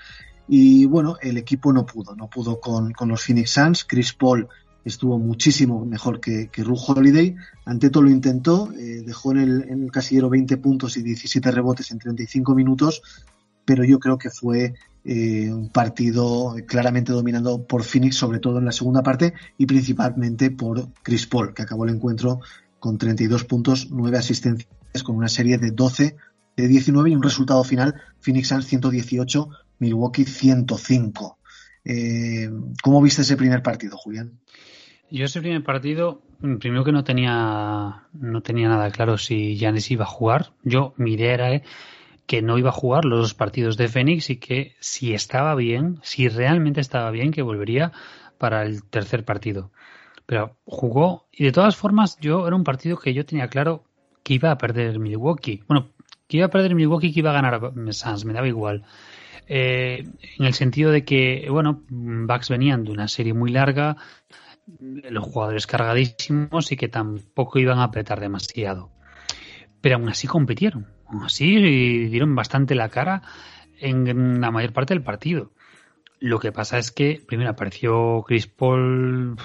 y bueno, el equipo no pudo, no pudo con, con los Phoenix Suns, Chris Paul estuvo muchísimo mejor que, que Ru Holiday. Anteto lo intentó, eh, dejó en el, en el, casillero 20 puntos y 17 rebotes en 35 minutos, pero yo creo que fue eh, un partido claramente dominado por Phoenix, sobre todo en la segunda parte y principalmente por Chris Paul, que acabó el encuentro con 32 puntos, 9 asistencias, con una serie de 12 de 19 y un resultado final Phoenix Suns 118, Milwaukee 105. Eh, ¿Cómo viste ese primer partido, Julián? Yo ese primer partido, primero que no tenía no tenía nada claro si Giannis iba a jugar. Yo mi idea era que no iba a jugar los dos partidos de Phoenix y que si estaba bien, si realmente estaba bien, que volvería para el tercer partido. Pero jugó y de todas formas yo era un partido que yo tenía claro que iba a perder Milwaukee. Bueno, que iba a perder Milwaukee que iba a ganar Suns, me daba igual. Eh, en el sentido de que, bueno, Bucks venían de una serie muy larga, los jugadores cargadísimos y que tampoco iban a apretar demasiado. Pero aún así compitieron, aún así dieron bastante la cara en la mayor parte del partido. Lo que pasa es que primero apareció Chris Paul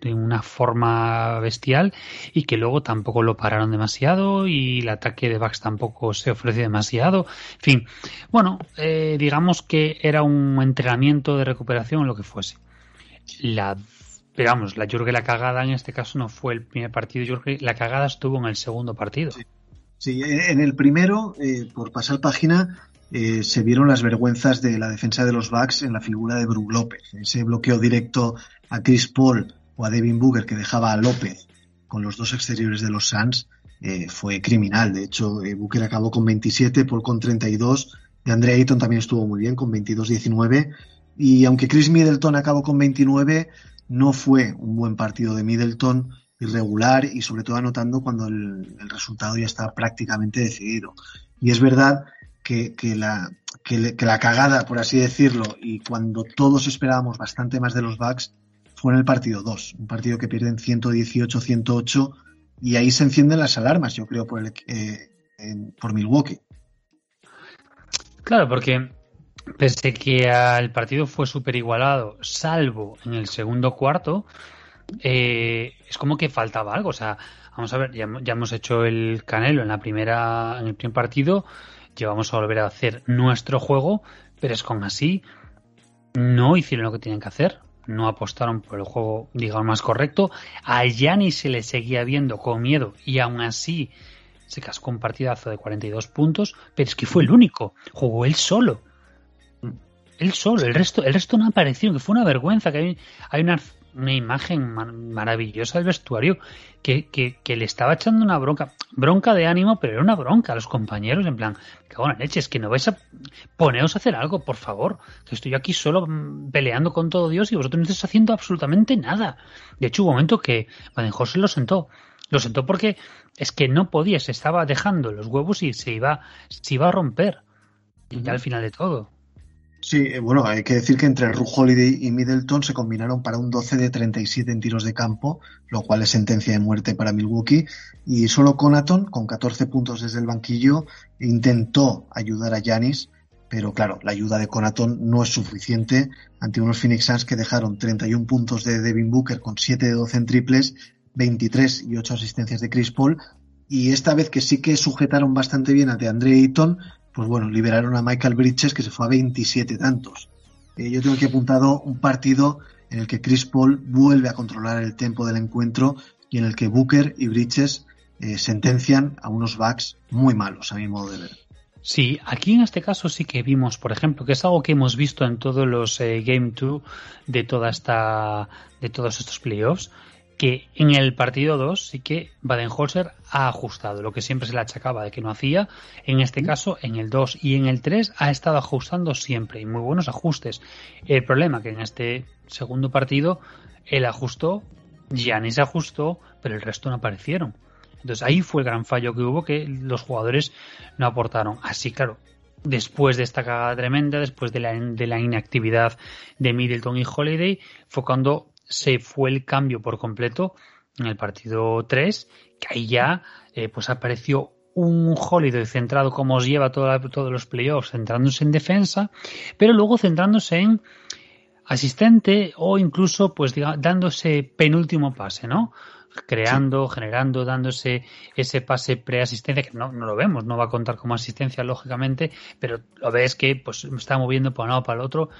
de una forma bestial y que luego tampoco lo pararon demasiado y el ataque de Bucks tampoco se ofreció demasiado. En fin, bueno, eh, digamos que era un entrenamiento de recuperación lo que fuese. La pero vamos, la, que la cagada en este caso no fue el primer partido, que la cagada estuvo en el segundo partido. Sí, en el primero, eh, por pasar página, eh, se vieron las vergüenzas de la defensa de los Bucks en la figura de Brook López. Ese bloqueo directo a Chris Paul o a Devin Booker que dejaba a López con los dos exteriores de los Suns eh, fue criminal. De hecho, eh, Booker acabó con 27, Paul con 32, de Andre Ayton también estuvo muy bien con 22-19. Y aunque Chris Middleton acabó con 29, no fue un buen partido de Middleton, irregular y sobre todo anotando cuando el, resultado ya estaba prácticamente decidido. Y es verdad que, que, la, que, la cagada, por así decirlo, y cuando todos esperábamos bastante más de los Bucks, fue en el partido 2, un partido que pierden 118-108 y ahí se encienden las alarmas, yo creo, por, el, eh, por Milwaukee. Claro, porque pese que el partido fue súper igualado, salvo en el segundo cuarto, eh, es como que faltaba algo. O sea, vamos a ver, ya, ya, hemos hecho el canelo en la primera, en el primer partido, llevamos a volver a hacer nuestro juego, pero es con así. no hicieron lo que tenían que hacer, no apostaron por el juego, digamos, más correcto. A Gianni se le seguía viendo con miedo y aún así se cascó un partidazo de 42 puntos, pero es que fue el único, jugó él solo. Él solo, el resto, el resto no apareció, que fue una vergüenza, que hay, hay una una imagen maravillosa del vestuario que, que, le estaba echando una bronca, bronca de ánimo, pero era una bronca a los compañeros, en plan, que bueno, leche, es que no vais a poneros a hacer algo, por favor, que estoy aquí solo mm, peleando con todo Dios y vosotros no estáis haciendo absolutamente nada. De hecho, hubo un momento que Baden-Holzer lo sentó. Lo sentó porque es que no podía, se estaba dejando los huevos y se iba, se iba a romper. Y ya al final de todo. Sí, eh, bueno, hay que decir que entre Holiday y Middleton se combinaron para un 12 de 37 en tiros de campo, lo cual es sentencia de muerte para Milwaukee. Y solo Conaton, con 14 puntos desde el banquillo, intentó ayudar a Yanis, pero claro, la ayuda de Conaton no es suficiente ante unos Phoenix Suns que dejaron 31 puntos de Devin Booker con 7 de 12 en triples, 23 y 8 asistencias de Chris Paul. Y esta vez que sí que sujetaron bastante bien a DeAndre Ayton, pues bueno, liberaron a Michael Bridges que se fue a 27 tantos. Eh, yo tengo aquí apuntado un partido en el que Chris Paul vuelve a controlar el tempo del encuentro y en el que Booker y Bridges eh, sentencian a unos backs muy malos, a mi modo de ver. Sí, aquí en este caso sí que vimos, por ejemplo, que es algo que hemos visto en todos los eh, Game 2 de toda esta de todos estos playoffs, que en el partido 2 sí que Baden-Holzer ha ajustado lo que siempre se le achacaba de que no hacía. En este caso, en el 2 y en el 3 ha estado ajustando siempre y muy buenos ajustes. El problema que en este segundo partido él ajustó, Giannis ajustó, pero el resto no aparecieron. Entonces ahí fue el gran fallo que hubo que los jugadores no aportaron. Así, claro, después de esta cagada tremenda, después de la, de la inactividad de Middleton y Holiday, fue cuando se fue el cambio por completo en el partido 3, que ahí ya eh, pues apareció un Holiday centrado como os lleva todos los playoffs, centrándose en defensa, pero luego centrándose en asistente o incluso pues dándose penúltimo pase, ¿no? Creando, generando, dándose ese pase preasistencia, que no, no lo vemos, no va a contar como asistencia, lógicamente, pero lo ves que pues está moviendo para un lado para el otro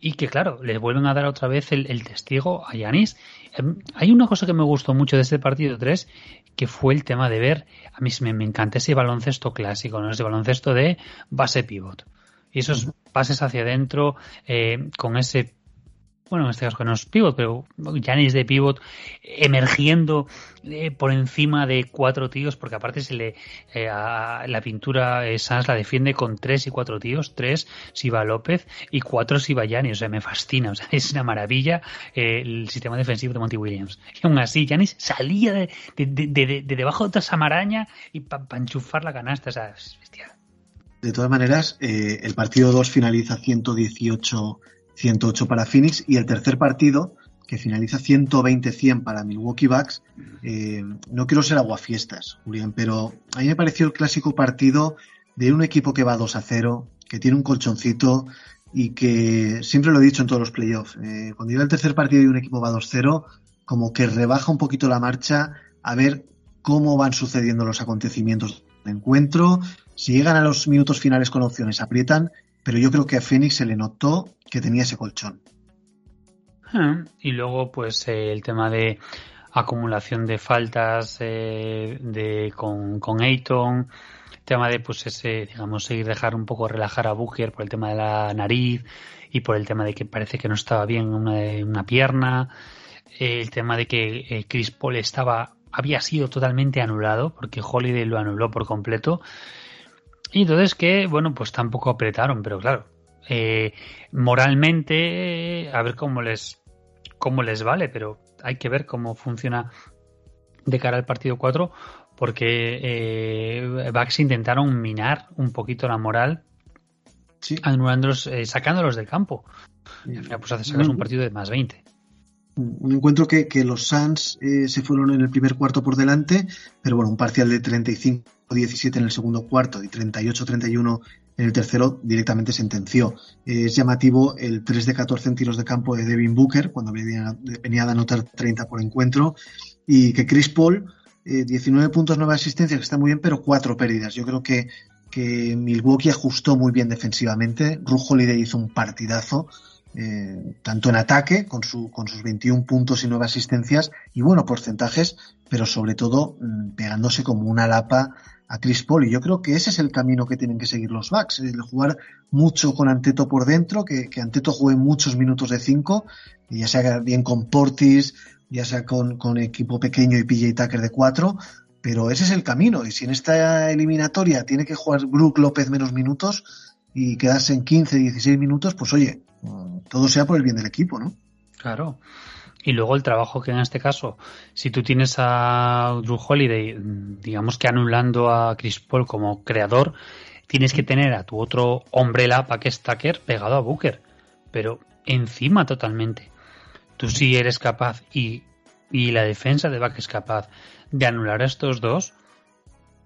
y que claro, le vuelven a dar otra vez el, testigo a Yanis. Em, hay una cosa que me gustó mucho de este partido 3, que fue el tema de ver, a mí me, me encanta ese baloncesto clásico, ¿no? ese baloncesto de base pivot. Y esos pases hacia adentro, eh, con ese bueno, en este caso que no es pivot, pero Janis de pivot emergiendo eh, por encima de cuatro tíos, porque aparte se le eh, la pintura eh, Sans la defiende con tres y cuatro tíos, tres si va López y cuatro si va Janis, o sea, me fascina, o sea, [laughs] es una maravilla el sistema defensivo de Monty Williams. Y aún así, Janis salía de, de, debajo de otra samaraña y para enchufar la canasta, o sea, es bestial. De todas maneras, el partido 2 finaliza 118 108 para Phoenix y el tercer partido que finaliza 120-100 para Milwaukee Bucks. Eh, no quiero ser aguafiestas, Julián, pero a mí me pareció el clásico partido de un equipo que va 2 a 0, que tiene un colchoncito y que siempre lo he dicho en todos los playoffs. Eh, cuando llega el tercer partido y un equipo va 2-0, como que rebaja un poquito la marcha a ver cómo van sucediendo los acontecimientos del encuentro. Si llegan a los minutos finales con opciones, aprietan, pero yo creo que a Phoenix se le notó que tenía ese colchón. Ah, y luego, pues eh, el tema de acumulación de faltas eh, de, con, con Ayton, tema de, pues, ese, digamos, seguir dejar un poco relajar a Booker por el tema de la nariz y por el tema de que parece que no estaba bien una, una pierna, el tema de que eh, Chris Paul estaba había sido totalmente anulado porque Holiday lo anuló por completo y entonces que bueno pues tampoco apretaron pero claro eh, moralmente a ver cómo les cómo les vale, pero hay que ver cómo funciona de cara al partido 4 porque eh, Bucks intentaron minar un poquito la moral anulándolos, eh, sacándolos del campo. Y al final pues sacas un partido de más 20. Un encuentro que, los Suns eh, se fueron en el primer cuarto por delante, pero bueno, un parcial de 35-17 en el segudo cuarto y 38-31 en el tercero directamente sentenció. Es llamativo el 3 de 14 en tiros de campo de Devin Booker, cuando venía, venía de anotar 30 por encuentro, y que Chris Paul, 19 eh, puntos, 9 asistencias, que está muy bien, pero 4 pérdidas. Yo creo que, que Milwaukee ajustó muy bien defensivamente. Ru Holiday hizo un partidazo. Eh, tanto en ataque, con, su, con sus 21 puntos y 9 asistencias, y bueno, porcentajes, pero sobre todo mm, pegándose como una lapa a Chris Paul. Y yo creo que ese es el camino que tienen que seguir los Bucks, el jugar mucho con Anteto por dentro, que, que Anteto juegue muchos minutos de 5, ya sea bien con Portis, ya sea con, con equipo pequeño y PJ Tucker de 4, pero ese es el camino. Y si en esta eliminatoria tiene que jugar Brook López menos minutos y quedarse en 15, 16 minutos, pues oye, todo sea por el bien del equipo, ¿no? Claro. Y luego el trabajo que en este caso, si tú tienes a Drew Holiday, digamos que anulando a Chris Paul como creador, tienes que tener a tu otro hombre lapa que es Tucker pegado a Booker, pero encima totalmente. Tú sí eres capaz y, y la defensa de Buck es capaz de anular a estos dos,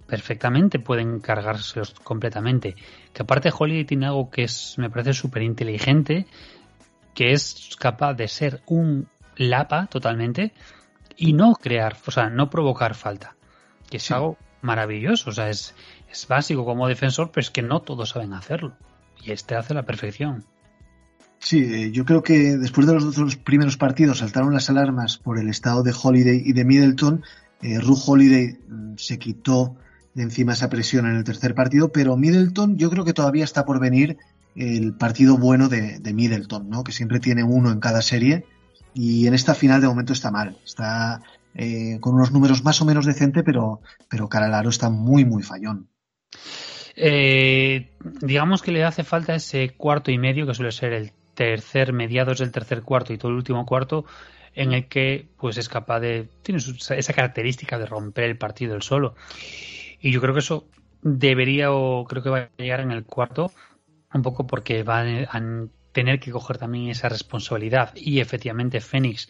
perfectamente pueden cargárselos completamente. Que aparte Holiday tiene algo que es, me parece súper inteligente, que es capaz de ser un lapa totalmente y no crear, o sea, no provocar falta. Que es algo maravilloso, o sea, es, es básico como defensor, pero es que no todos saben hacerlo. Y este hace la perfección. Sí, eh, yo creo que después de los dos primeros partidos saltaron las alarmas por el estado de Holiday y de Middleton. Eh, Holiday mm, se quitó de encima esa presión en el tercer partido, pero Middleton yo creo que todavía está por venir el partido bueno de, Middleton, ¿no? que siempre tiene uno en cada serie y en esta final de momento está mal. Está eh, con unos números más o menos decente, pero, pero Caralaro está muy, muy fallón. Eh, digamos que le hace falta ese cuarto y medio, que suele ser el tercer, mediados del tercer cuarto y todo el último cuarto, en el que pues es capaz de. tiene esa característica de romper el partido el solo. Y yo creo que eso debería o creo que va a llegar en el cuarto, un poco porque va a tener que coger también esa responsabilidad. Y efectivamente, Fénix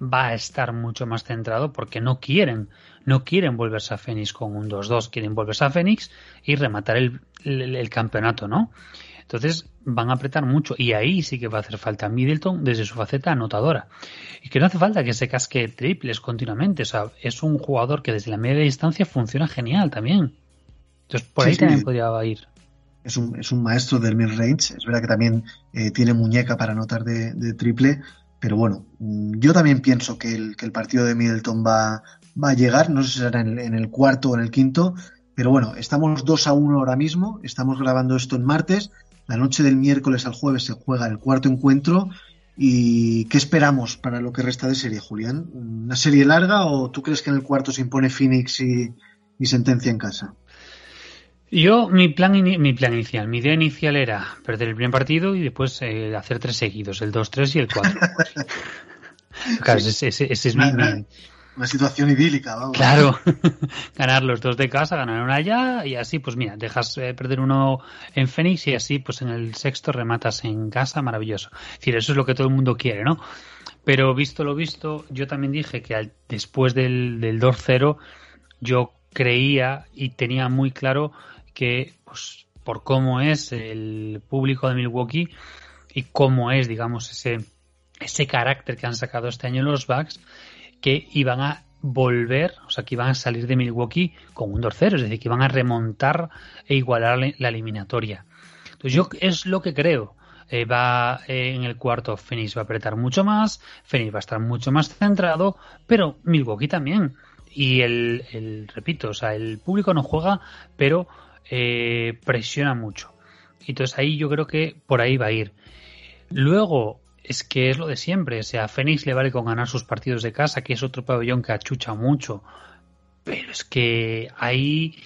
va a estar mucho más centrado porque no quieren, no quieren volverse a Fénix con un 2-2, quieren volverse a Fénix y rematar el, el, campeonato, ¿no? Entonces van a apretar mucho y ahí sí que va a hacer falta Middleton desde su faceta anotadora. Y que no hace falta que se casque triples continuamente, o sea, es un jugador que desde la media distancia funciona genial también. Entonces por ahí también podría ir es un, es un maestro del mid-range. Es verdad que también eh, tiene muñeca para anotar de, triple, pero bueno, mm, yo también pienso que el, que el partido de Middleton va, va a llegar, no sé si será en el, cuarto o en el quinto, pero bueno, estamos 2 a 1 ahora mismo, estamos grabando esto en martes, la noche del miércoles al jueves se juega el cuarto encuentro. ¿Y qué esperamos para lo que resta de serie, Julián? ¿Una serie larga o tú crees que en el cuarto se impone Phoenix y, y sentencia en casa? Yo, mi plan, mi plan inicial, mi idea inicial era perder el primer partido y después eh, hacer tres seguidos, el 2-3 y el 4. [laughs] claro, ese, es mi, Una situación idílica, vamos. Claro, [laughs] ganar los dos de casa, ganar una allá y así, pues mira, dejas eh, perder uno en Fénix y así, pues en el sexto rematas en casa, maravilloso. Es decir, eso es lo que todo el mundo quiere, ¿no? Pero visto lo visto, yo también dije que después del, del 2-0, yo creía y tenía muy claro que pues, por cómo es el público de Milwaukee y cómo es, digamos, ese, ese carácter que han sacado este año los Bucks, que iban a volver, o sea, que iban a salir de Milwaukee con un 2-0, es decir, que iban a remontar e igualar la eliminatoria. Entonces yo es lo que creo. Eh, va eh, en el cuarto Phoenix va a apretar mucho más, Phoenix va a estar mucho más centrado, pero Milwaukee también. Y el, el repito, o sea, el público no juega, pero eh, presiona mucho. Y entonces ahí yo creo que por ahí va a ir. Luego, es que es lo de siempre. O sea, a Fénix le vale con ganar sus partidos de casa, que es otro pabellón que achucha mucho. Pero es que ahí.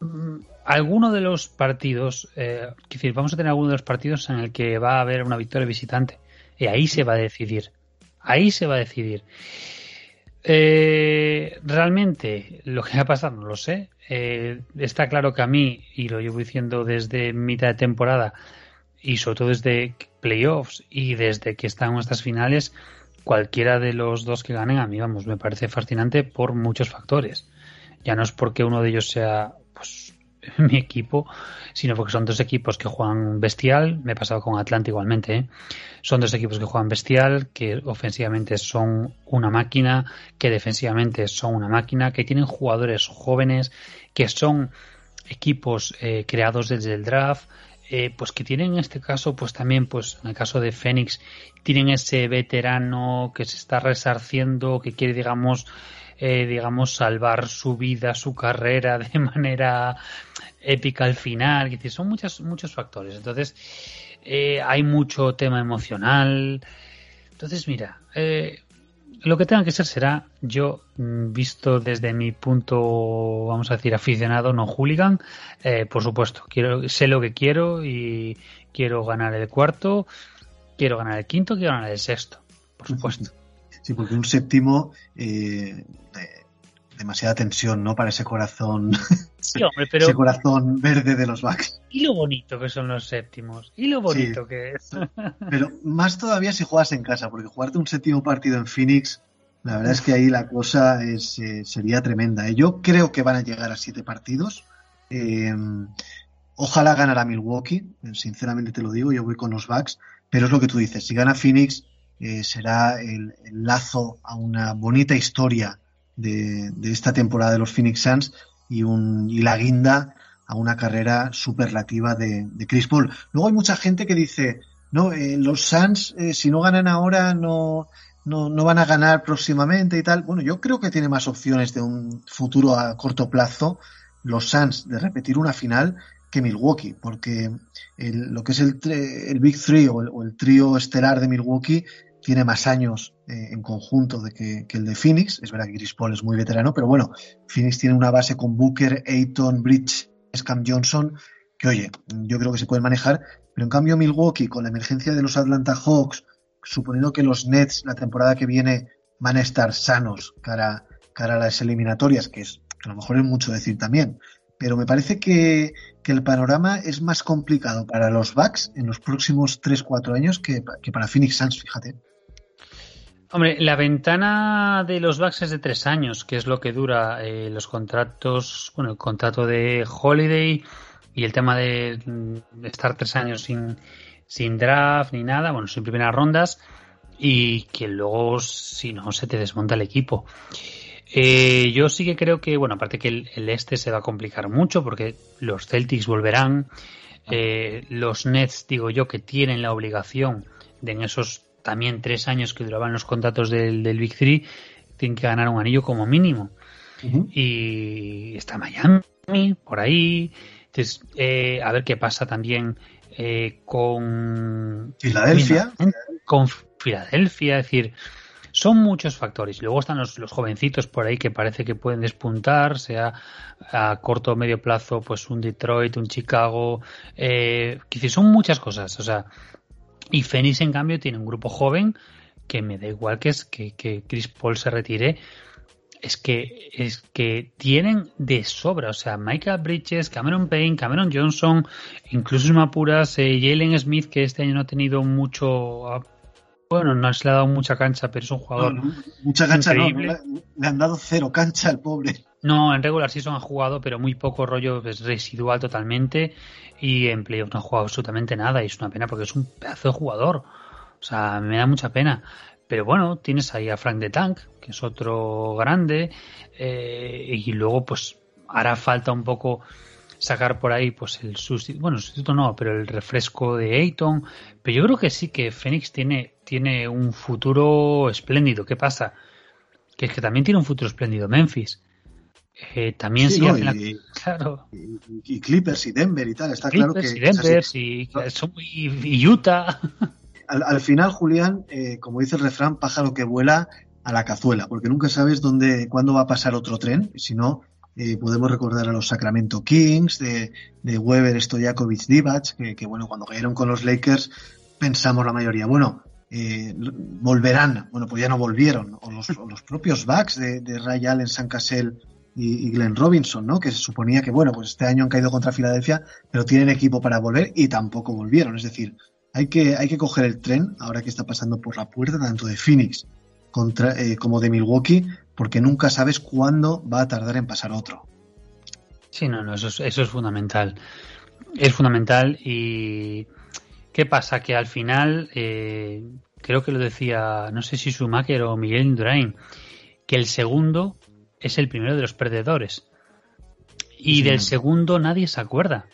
Mm, alguno de los partidos. Eh, vamos a tener alguno de los partidos en el que va a haber una victoria visitante. Y ahí se va a decidir. Ahí se va a decidir. Eh, realmente lo que va a pasar no lo sé. Eh, está claro que a mí, y lo llevo diciendo desde mitad de temporada, y sobre todo desde playoffs y desde que están nuestras finales, cualquiera de los dos que ganen, a mí, vamos, me parece fascinante por muchos factores. Ya no es porque uno de ellos sea mi equipo, sino porque son dos equipos que juegan bestial. Me he pasado con Atlanta igualmente. ¿eh? Son dos equipos que juegan bestial, que ofensivamente son una máquina, que defensivamente son una máquina, que tienen jugadores jóvenes, que son equipos eh, creados desde el draft. eh, pues que tienen en este caso, pues también, pues en el caso de Fénix, tienen ese veterano que se está resarciendo, que quiere, digamos, eh, digamos, salvar su vida, su carrera [laughs] de manera épica al final. Decir, son muchos, muchos factores. Entonces, eh, hay mucho tema emocional. Entonces, mira, eh, lo que tenga que ser será, yo, mm, visto desde mi punto, vamos a decir, aficionado, no hooligan, eh, por supuesto, quiero, sé lo que quiero y quiero ganar el cuarto, quiero ganar el quinto, quiero ganar el sexto, por supuesto. Sí, porque un séptimo, eh, demasiada tensión, ¿no? Para ese corazón, [laughs] Sí, hombre, pero... ese corazón verde de los Bucks. Y lo bonito que son los séptimos, y lo bonito Sí. que es. [laughs] Pero más todavía si juegas en casa, porque jugarte un séptimo partido en Phoenix, la verdad es que ahí la cosa es, eh, sería tremenda. ¿eh? Yo creo que van a llegar a siete partidos. Eh, ojalá ganara Milwaukee, eh, sinceramente te lo digo, yo voy con los Bucks, pero es lo que tú dices, si gana Phoenix será el, el lazo a una bonita historia de, de esta temporada de los Phoenix Suns y, un, y la guinda a una carrera superlativa de, de Chris Paul. Luego hay mucha gente que dice, no, eh, los Suns, eh, si no ganan ahora, no, no, no van a ganar próximamente y tal. Bueno, yo creo que tiene más opciones de un futuro a corto plazo los Suns de repetir una final que Milwaukee, porque el- lo que es el, el Big Three o el, o el trío estelar de Milwaukee tiene más años eh, en conjunto de que, el de Phoenix. Es verdad que Chris Paul es muy veterano, pero bueno, Phoenix tiene una base con Booker, Ayton, Bridge, Cam Johnson, que oye, yo creo que se pueden manejar, pero en cambio Milwaukee, con la emergencia de los Atlanta Hawks, suponiendo que los Nets la temporada que viene van a estar sanos cara, a las eliminatorias, que es que a lo mejor es mucho decir también, pero me parece que, que el panorama es más complicado para los Bucks en los próximos 3-4 años que, que para Phoenix Suns, fíjate. Hombre, la ventana de los Bucks es de tres años, que es lo que dura eh, los contratos, bueno, el contrato de Holiday y el tema de, mm, de estar tres años sin, sin draft ni nada, bueno, sin primeras rondas, y que luego, si no, se te desmonta el equipo. Eh, yo sí que creo que, bueno, aparte que el, el este se va a complicar mucho porque los Celtics volverán, eh, los Nets, digo yo, que tienen la obligación de en esos también tres años que duraban los contratos del, del Big Three, tienen que ganar un anillo como mínimo. Y está Miami por ahí. Entonces, eh, a ver qué pasa también eh, con Filadelfia. Con Filadelfia, es decir, son muchos factores. Luego están los, los jovencitos por ahí que parece que pueden despuntar, sea a corto o medio plazo, pues un Detroit, un Chicago, eh, que son muchas cosas. O sea, y Phoenix, en cambio, tiene un grupo joven que me da igual que es que, que Chris Paul se retire. Es que, es que tienen de sobra, o sea, Michael Bridges, Cameron Payne, Cameron Johnson, incluso si me apuras, eh, Jalen Smith, que este año no ha tenido mucho, bueno, no se le ha dado mucha cancha, pero es un jugador No, no, mucha cancha no, increíble. no, le, le han dado cero cancha al pobre. No, en regular season ha jugado, pero muy poco rollo, es residual totalmente. Y en playoff no ha jugado absolutamente nada. Y es una pena porque es un pedazo de jugador. O sea, me da mucha pena. Pero bueno, tienes ahí a Frank de Tank, que es otro grande. eh, y luego, pues, hará falta un poco sacar por ahí, pues, el sustituto. Bueno, el sustituto no, pero el refresco de Ayton. Pero yo creo que sí que Phoenix tiene, tiene un futuro espléndido. ¿Qué pasa? Que es que también tiene un futuro espléndido Memphis. Eh, también Sí, claro. Y, y Clippers y Denver y tal, está claro Clippers que y. Denver y, son muy- y Utah. [laughs] Al, al final, Julián, eh, como dice el refrán, pájaro que vuela a la cazuela, porque nunca sabes dónde, cuándo va a pasar otro tren, si no, eh, podemos recordar a los Sacramento Kings, de, de Weber, Stojakovic, Divac, que, que, bueno, cuando cayeron con los Lakers, pensamos la mayoría, bueno, eh, volverán, bueno, pues ya no volvieron, o los, o los propios Bucks de, de Ray Allen, San Cassell y, y Glenn Robinson, ¿no? Que se suponía que, bueno, pues este año han caído contra Filadelfia, pero tienen equipo para volver y tampoco volvieron, es decir, hay que, hay que coger el tren ahora que está pasando por la puerta tanto de Phoenix contra, eh, como de Milwaukee, porque nunca sabes cuándo va a tardar en pasar otro. sí no no eso es, eso es fundamental es fundamental y qué pasa que al final eh, creo que lo decía no sé si Schumacher o Miguel Indurain que el segundo es el primero de los perdedores y Sí, del segundo nadie se acuerda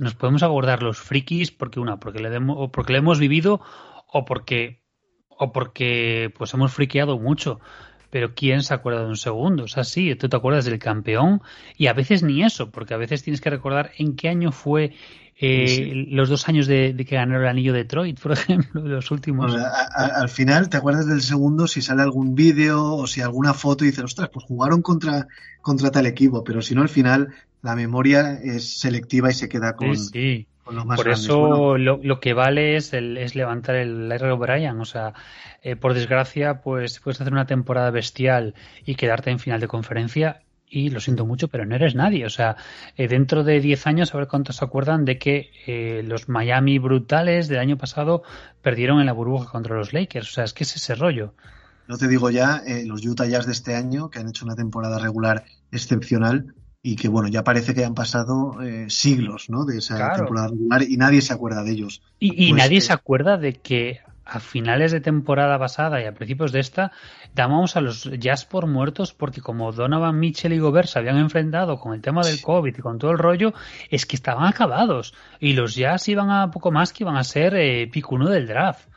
nos podemos acordar los frikis porque una, porque le, demo, porque le hemos vivido o porque o porque pues hemos friqueado mucho. Pero ¿quién se acuerda de un segundo? O sea, sí, tú te acuerdas del campeón y a veces ni eso, porque a veces tienes que recordar en qué año fue eh, los dos años de, que ganó el anillo de Detroit, por [laughs] ejemplo, los últimos. al final te acuerdas del segundo si sale algún vídeo o si alguna foto y dices, ostras, pues jugaron contra, contra tal equipo, pero si no, al final la memoria es selectiva y se queda con, sí, por eso lo, que vale es, el, es levantar el Larry O'Brien. O sea, eh, por desgracia, pues puedes hacer una temporada bestial y quedarte en final de conferencia. Y lo siento mucho, pero no eres nadie. O sea, eh, dentro de 10 años, a ver cuántos se acuerdan de que eh, los Miami brutales del año pasado perdieron en la burbuja contra los Lakers. O sea, es que es ese rollo. No te digo ya, los Utah Jazz de este año, que han hecho una temporada regular excepcional, y que bueno, ya parece que han pasado eh, siglos ¿no? de esa temporada regular y nadie se acuerda de ellos. Y, pues, nadie eh, se acuerda de que a finales de temporada pasada y a principios de esta dábamos a los Jazz por muertos porque como Donovan Mitchell y Gobert se habían enfrentado con el tema del COVID y con todo el rollo, es que estaban acabados y los Jazz iban a poco más que iban a ser eh, pico uno del draft.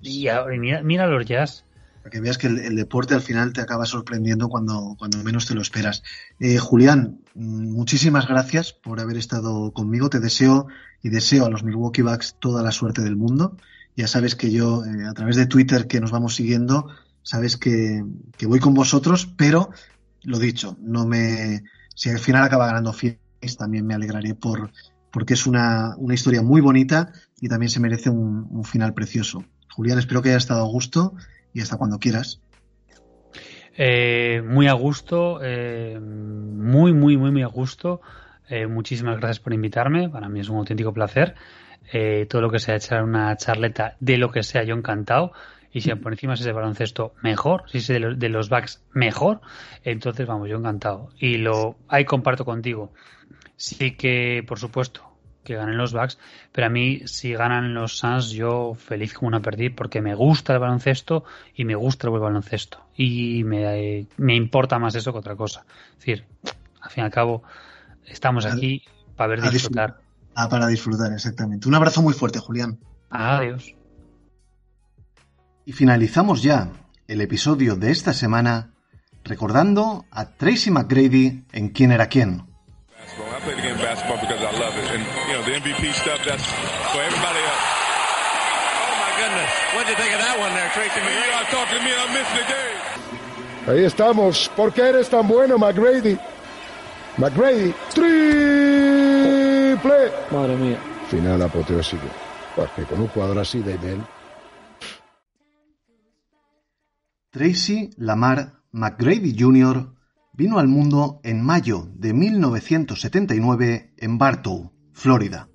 Y, ahora, mira, mira los Jazz. Para que veas que el, deporte al final te acaba sorprendiendo cuando, cuando menos te lo esperas. Eh, Julián, muchísimas gracias por haber estado conmigo. Te deseo y deseo a los Milwaukee Bucks toda la suerte del mundo. Ya sabes que yo, eh, a través de Twitter que nos vamos siguiendo, sabes que, que, voy con vosotros, pero lo dicho, no me, si al final acaba ganando Phoenix, también me alegraré por, porque es una, una historia muy bonita y también se merece un, final precioso. Julián, espero que haya estado a gusto y hasta cuando quieras. Eh, muy a gusto, eh, muy, muy, muy, muy a gusto. Muchísimas gracias por invitarme. Para mí es un auténtico placer. Todo lo que sea echar una charleta de lo que sea, yo encantado. Y si por encima es ese baloncesto, mejor. Si es de los, de los backs, mejor. Entonces, vamos, yo encantado. Y lo ahí comparto contigo. Sí que, por supuesto, que ganen los Bucks, pero a mí si ganan los Suns yo feliz como una perdida porque me gusta el baloncesto y me gusta el baloncesto y me, importa más eso que otra cosa. Es decir, al fin y al cabo estamos aquí para ver disfrutar. Ah, para disfrutar, exactamente. Un abrazo muy fuerte, Julián. Adiós. Y finalizamos ya el episodio de esta semana recordando a Tracy McGrady en Quién era quién. Oh my goodness. What did you think of that one there, Tracy McGrady? You are talking to me I'm missing the game. Ahí estamos. ¿Por qué eres tan bueno, McGrady? McGrady, triple. Madre mía. Final apoteósico. Pues que con un jugador así de bien. Tracy Lamar McGrady Jr. vino al mundo en mayo de 1979 en Bartow, Florida.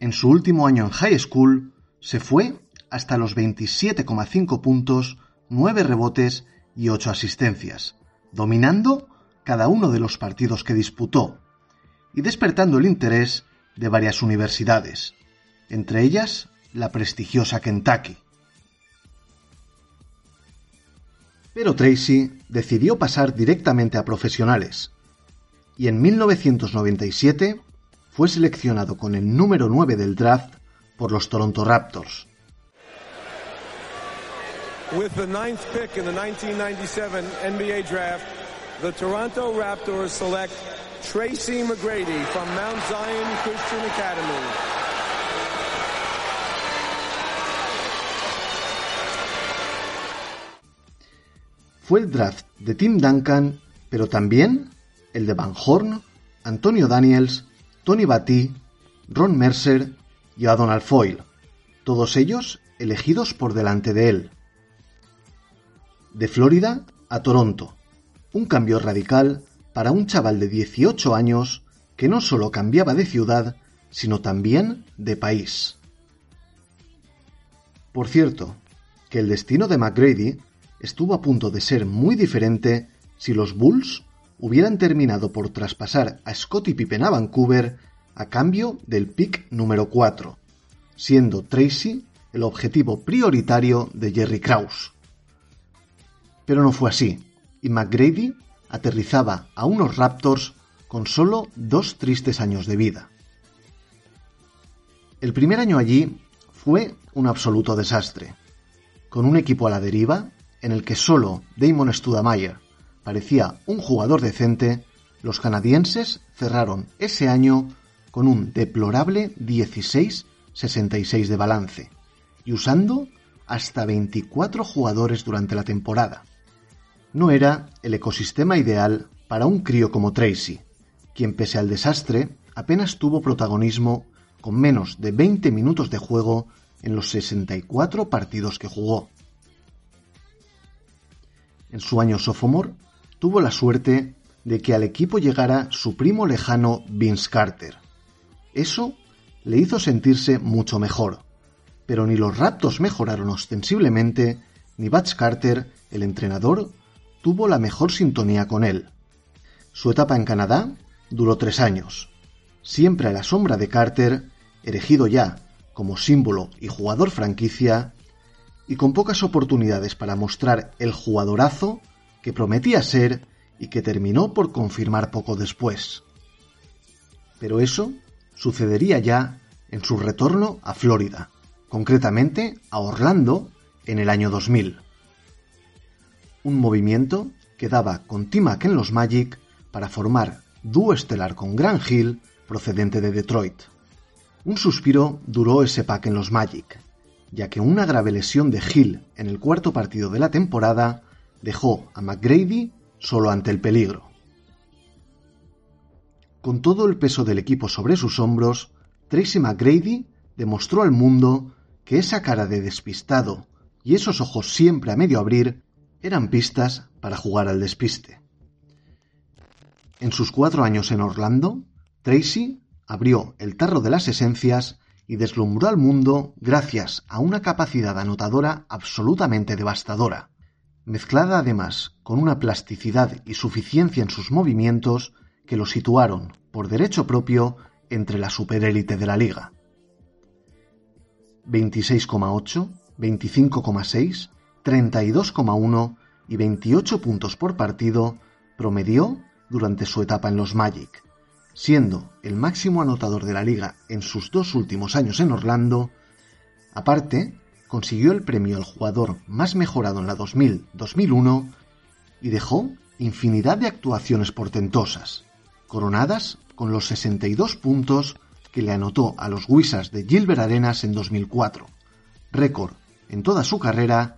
En su último año en high school se fue hasta los 27,5 puntos, 9 rebotes y 8 asistencias, dominando cada uno de los partidos que disputó y despertando el interés de varias universidades, entre ellas la prestigiosa Kentucky. Pero Tracy decidió pasar directamente a profesionales y en 1997 fue seleccionado con el número 9 del draft por los Toronto Raptors. With the ninth pick in the 1997 NBA draft, the Toronto Raptors select Tracy McGrady from Mount Zion Christian Academy. Fue el draft de Tim Duncan, pero también el de Van Horn, Antonio Daniels Tony Batty, Ron Mercer y a Donald Foyle, todos ellos elegidos por delante de él. De Florida a Toronto, un cambio radical para un chaval de 18 años que no solo cambiaba de ciudad, sino también de país. Por cierto, que el destino de McGrady estuvo a punto de ser muy diferente si los Bulls hubieran terminado por traspasar a Scottie Pippen a Vancouver a cambio del pick número 4, siendo Tracy el objetivo prioritario de Jerry Krause. Pero no fue así, y McGrady aterrizaba a unos Raptors con solo dos tristes años de vida. El primer año allí fue un absoluto desastre, con un equipo a la deriva en el que solo Damon Studamayer parecía un jugador decente, los canadienses cerraron ese año con un deplorable 16-66 de balance y usando hasta 24 jugadores durante la temporada. No era el ecosistema ideal para un crío como Tracy, quien pese al desastre apenas tuvo protagonismo con menos de 20 minutos de juego en los 64 partidos que jugó. En su año sophomore tuvo la suerte de que al equipo llegara su primo lejano Vince Carter. Eso le hizo sentirse mucho mejor, pero ni los Raptors mejoraron ostensiblemente, ni Batch Carter, el entrenador, tuvo la mejor sintonía con él. Su etapa en Canadá duró tres años, siempre a la sombra de Carter, erigido ya como símbolo y jugador franquicia, y con pocas oportunidades para mostrar el jugadorazo que prometía ser y que terminó por confirmar poco después. Pero eso sucedería ya en su retorno a Florida, concretamente a Orlando en el año 2000. Un movimiento que daba con Timac en los Magic para formar dúo estelar con Grant Hill procedente de Detroit. Un suspiro duró ese pack en los Magic, ya que una grave lesión de Hill en el cuarto partido de la temporada dejó a McGrady solo ante el peligro. Con todo el peso del equipo sobre sus hombros, Tracy McGrady demostró al mundo que esa cara de despistado y esos ojos siempre a medio abrir eran pistas para jugar al despiste. En sus cuatro años en Orlando, Tracy abrió el tarro de las esencias y deslumbró al mundo gracias a una capacidad anotadora absolutamente devastadora, mezclada además con una plasticidad y suficiencia en sus movimientos que lo situaron, por derecho propio, entre la superélite de la liga. 26,8, 25,6, 32,1 y 28 puntos por partido promedió durante su etapa en los Magic, siendo el máximo anotador de la liga en sus dos últimos años en Orlando. Aparte, consiguió el premio al jugador más mejorado en la 2000-2001 y dejó infinidad de actuaciones portentosas, coronadas con los 62 puntos que le anotó a los Wizards de Gilbert Arenas en 2004, récord en toda su carrera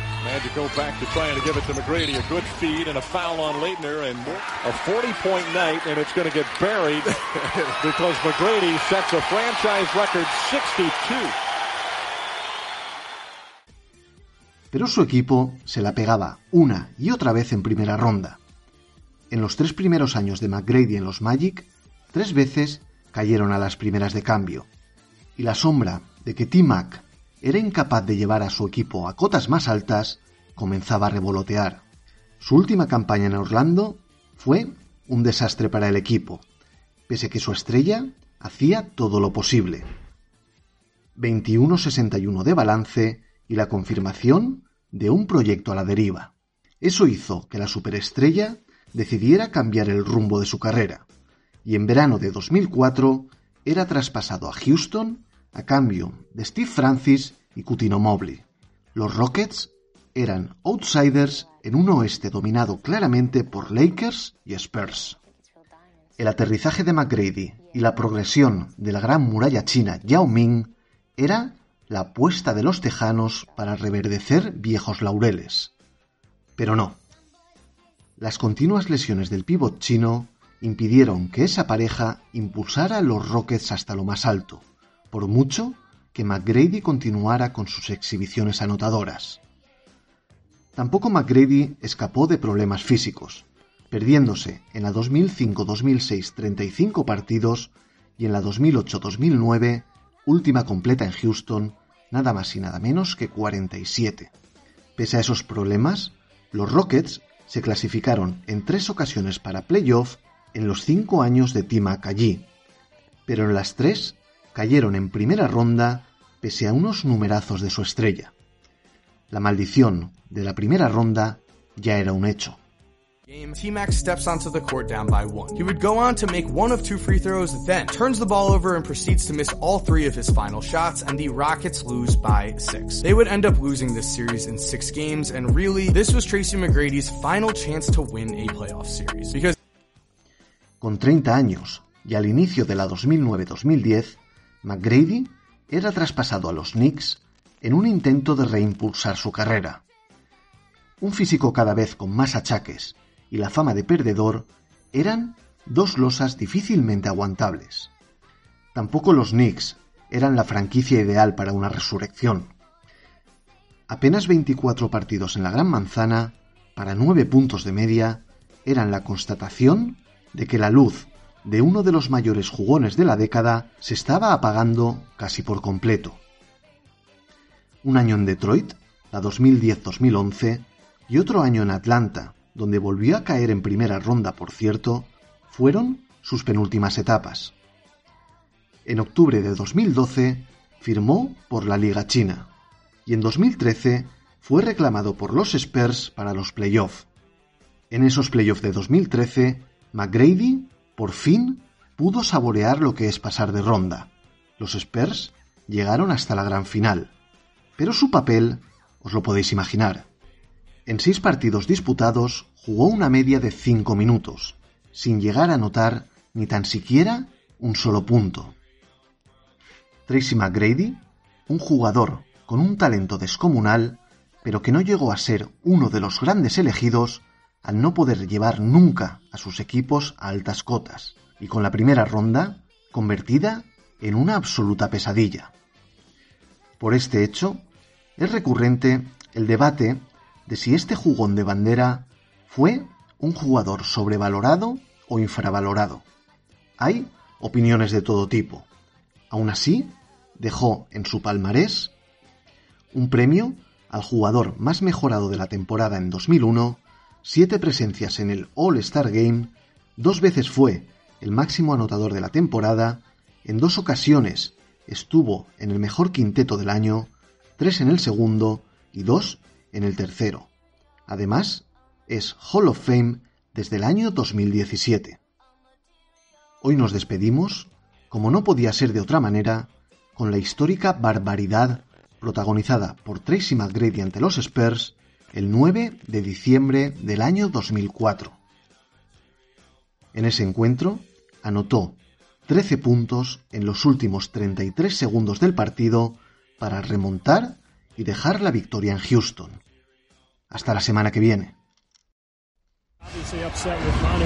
Magic go back to trying to give it to McGrady. A good feed and a foul on Leitner and a 40-point night, and it's going to get buried [laughs] because McGrady sets a franchise record 62. Pero su equipo se la pegaba una y otra vez en primera ronda. En los tres primeros años de McGrady en los Magic, tres veces cayeron a las primeras de cambio. Y la sombra de que T-Mac era incapaz de llevar a su equipo a cotas más altas, comenzaba a revolotear. Su última campaña en Orlando fue un desastre para el equipo, pese que su estrella hacía todo lo posible. 21-61 de balance y la confirmación de un proyecto a la deriva. Eso hizo que la superestrella decidiera cambiar el rumbo de su carrera, y en verano de 2004 era traspasado a Houston a cambio de Steve Francis y Cutino Mobley. Los Rockets eran outsiders en un oeste dominado claramente por Lakers y Spurs. El aterrizaje de McGrady y la progresión de la gran muralla china Yao Ming era la apuesta de los tejanos para reverdecer viejos laureles. Pero no. Las continuas lesiones del pívot chino impidieron que esa pareja impulsara a los Rockets hasta lo más alto, por mucho que McGrady continuara con sus exhibiciones anotadoras. Tampoco McGrady escapó de problemas físicos, perdiéndose en la 2005-2006 35 partidos y en la 2008-2009, última completa en Houston, nada más y nada menos que 47. Pese a esos problemas, Los Rockets se clasificaron en tres ocasiones para playoff en los cinco años de Timac allí, pero en las tres cayeron en primera ronda pese a unos numerazos de su estrella. La maldición de la primera ronda ya era un hecho. T-Mac steps onto the court down by one. He would go on to make one of two free throws, then turns the ball over and proceeds to miss all three of his final shots, and the Rockets lose by six. They would end up losing this series in six games, and really, this was Tracy McGrady's final chance to win a playoff series. Because Con 30 años y al inicio de la 2009-2010, McGrady era traspasado a los Knicks en un intento de reimpulsar su carrera. Un físico cada vez con más achaques y la fama de perdedor eran dos losas difícilmente aguantables. Tampoco los Knicks eran la franquicia ideal para una resurrección. Apenas 24 partidos en la Gran Manzana, para 9 puntos de media, eran la constatación de que la luz de uno de los mayores jugones de la década se estaba apagando casi por completo. Un año en Detroit, la 2010-2011, y otro año en Atlanta, donde volvió a caer en primera ronda, por cierto, fueron sus penúltimas etapas. En octubre de 2012 firmó por la Liga China y en 2013 fue reclamado por los Spurs para los playoffs. En esos playoffs de 2013, McGrady por fin pudo saborear lo que es pasar de ronda. Los Spurs llegaron hasta la gran final, pero su papel os lo podéis imaginar. En seis partidos disputados jugó una media de cinco minutos, sin llegar a anotar ni tan siquiera un solo punto. Tracy McGrady, un jugador con un talento descomunal, pero que no llegó a ser uno de los grandes elegidos al no poder llevar nunca a sus equipos a altas cotas, y con la primera ronda convertida en una absoluta pesadilla. Por este hecho, es recurrente el debate de si este jugón de bandera fue un jugador sobrevalorado o infravalorado. Hay opiniones de todo tipo. Aún así, dejó en su palmarés un premio al jugador más mejorado de la temporada en 2001, siete presencias en el All-Star Game, dos veces fue el máximo anotador de la temporada, en dos ocasiones estuvo en el mejor quinteto del año, tres en el segundo y dos en el tercero. Además, es Hall of Fame desde el año 2017. Hoy nos despedimos, como no podía ser de otra manera, con la histórica barbaridad protagonizada por Tracy McGrady ante los Spurs el 9 de diciembre del año 2004. En ese encuentro anotó 13 puntos en los últimos 33 segundos del partido para remontar y dejar la victoria en Houston. Hasta la semana que viene. Obviously upset with Manu.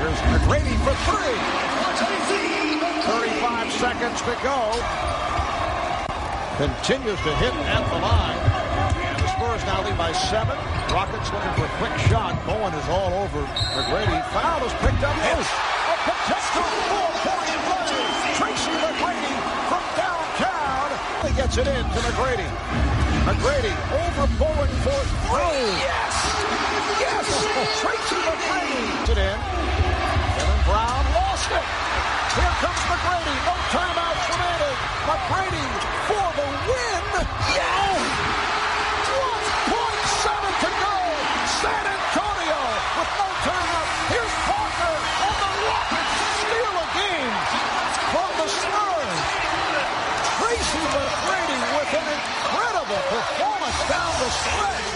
Here's McGrady for three. 35 seconds to go. Continues to hit at the line. Now lead by seven. Rockets looking for a quick shot. Bowen is all over McGrady. Foul is picked up. Yes. Oh, a potential four-point play. Tracy McGrady from downtown. He gets it in to McGrady. McGrady over Bowen for three. Oh, yes! Yes! Oh, Tracy McGrady. It in. Kevin Brown lost it. Here comes McGrady. No timeouts down the stretch.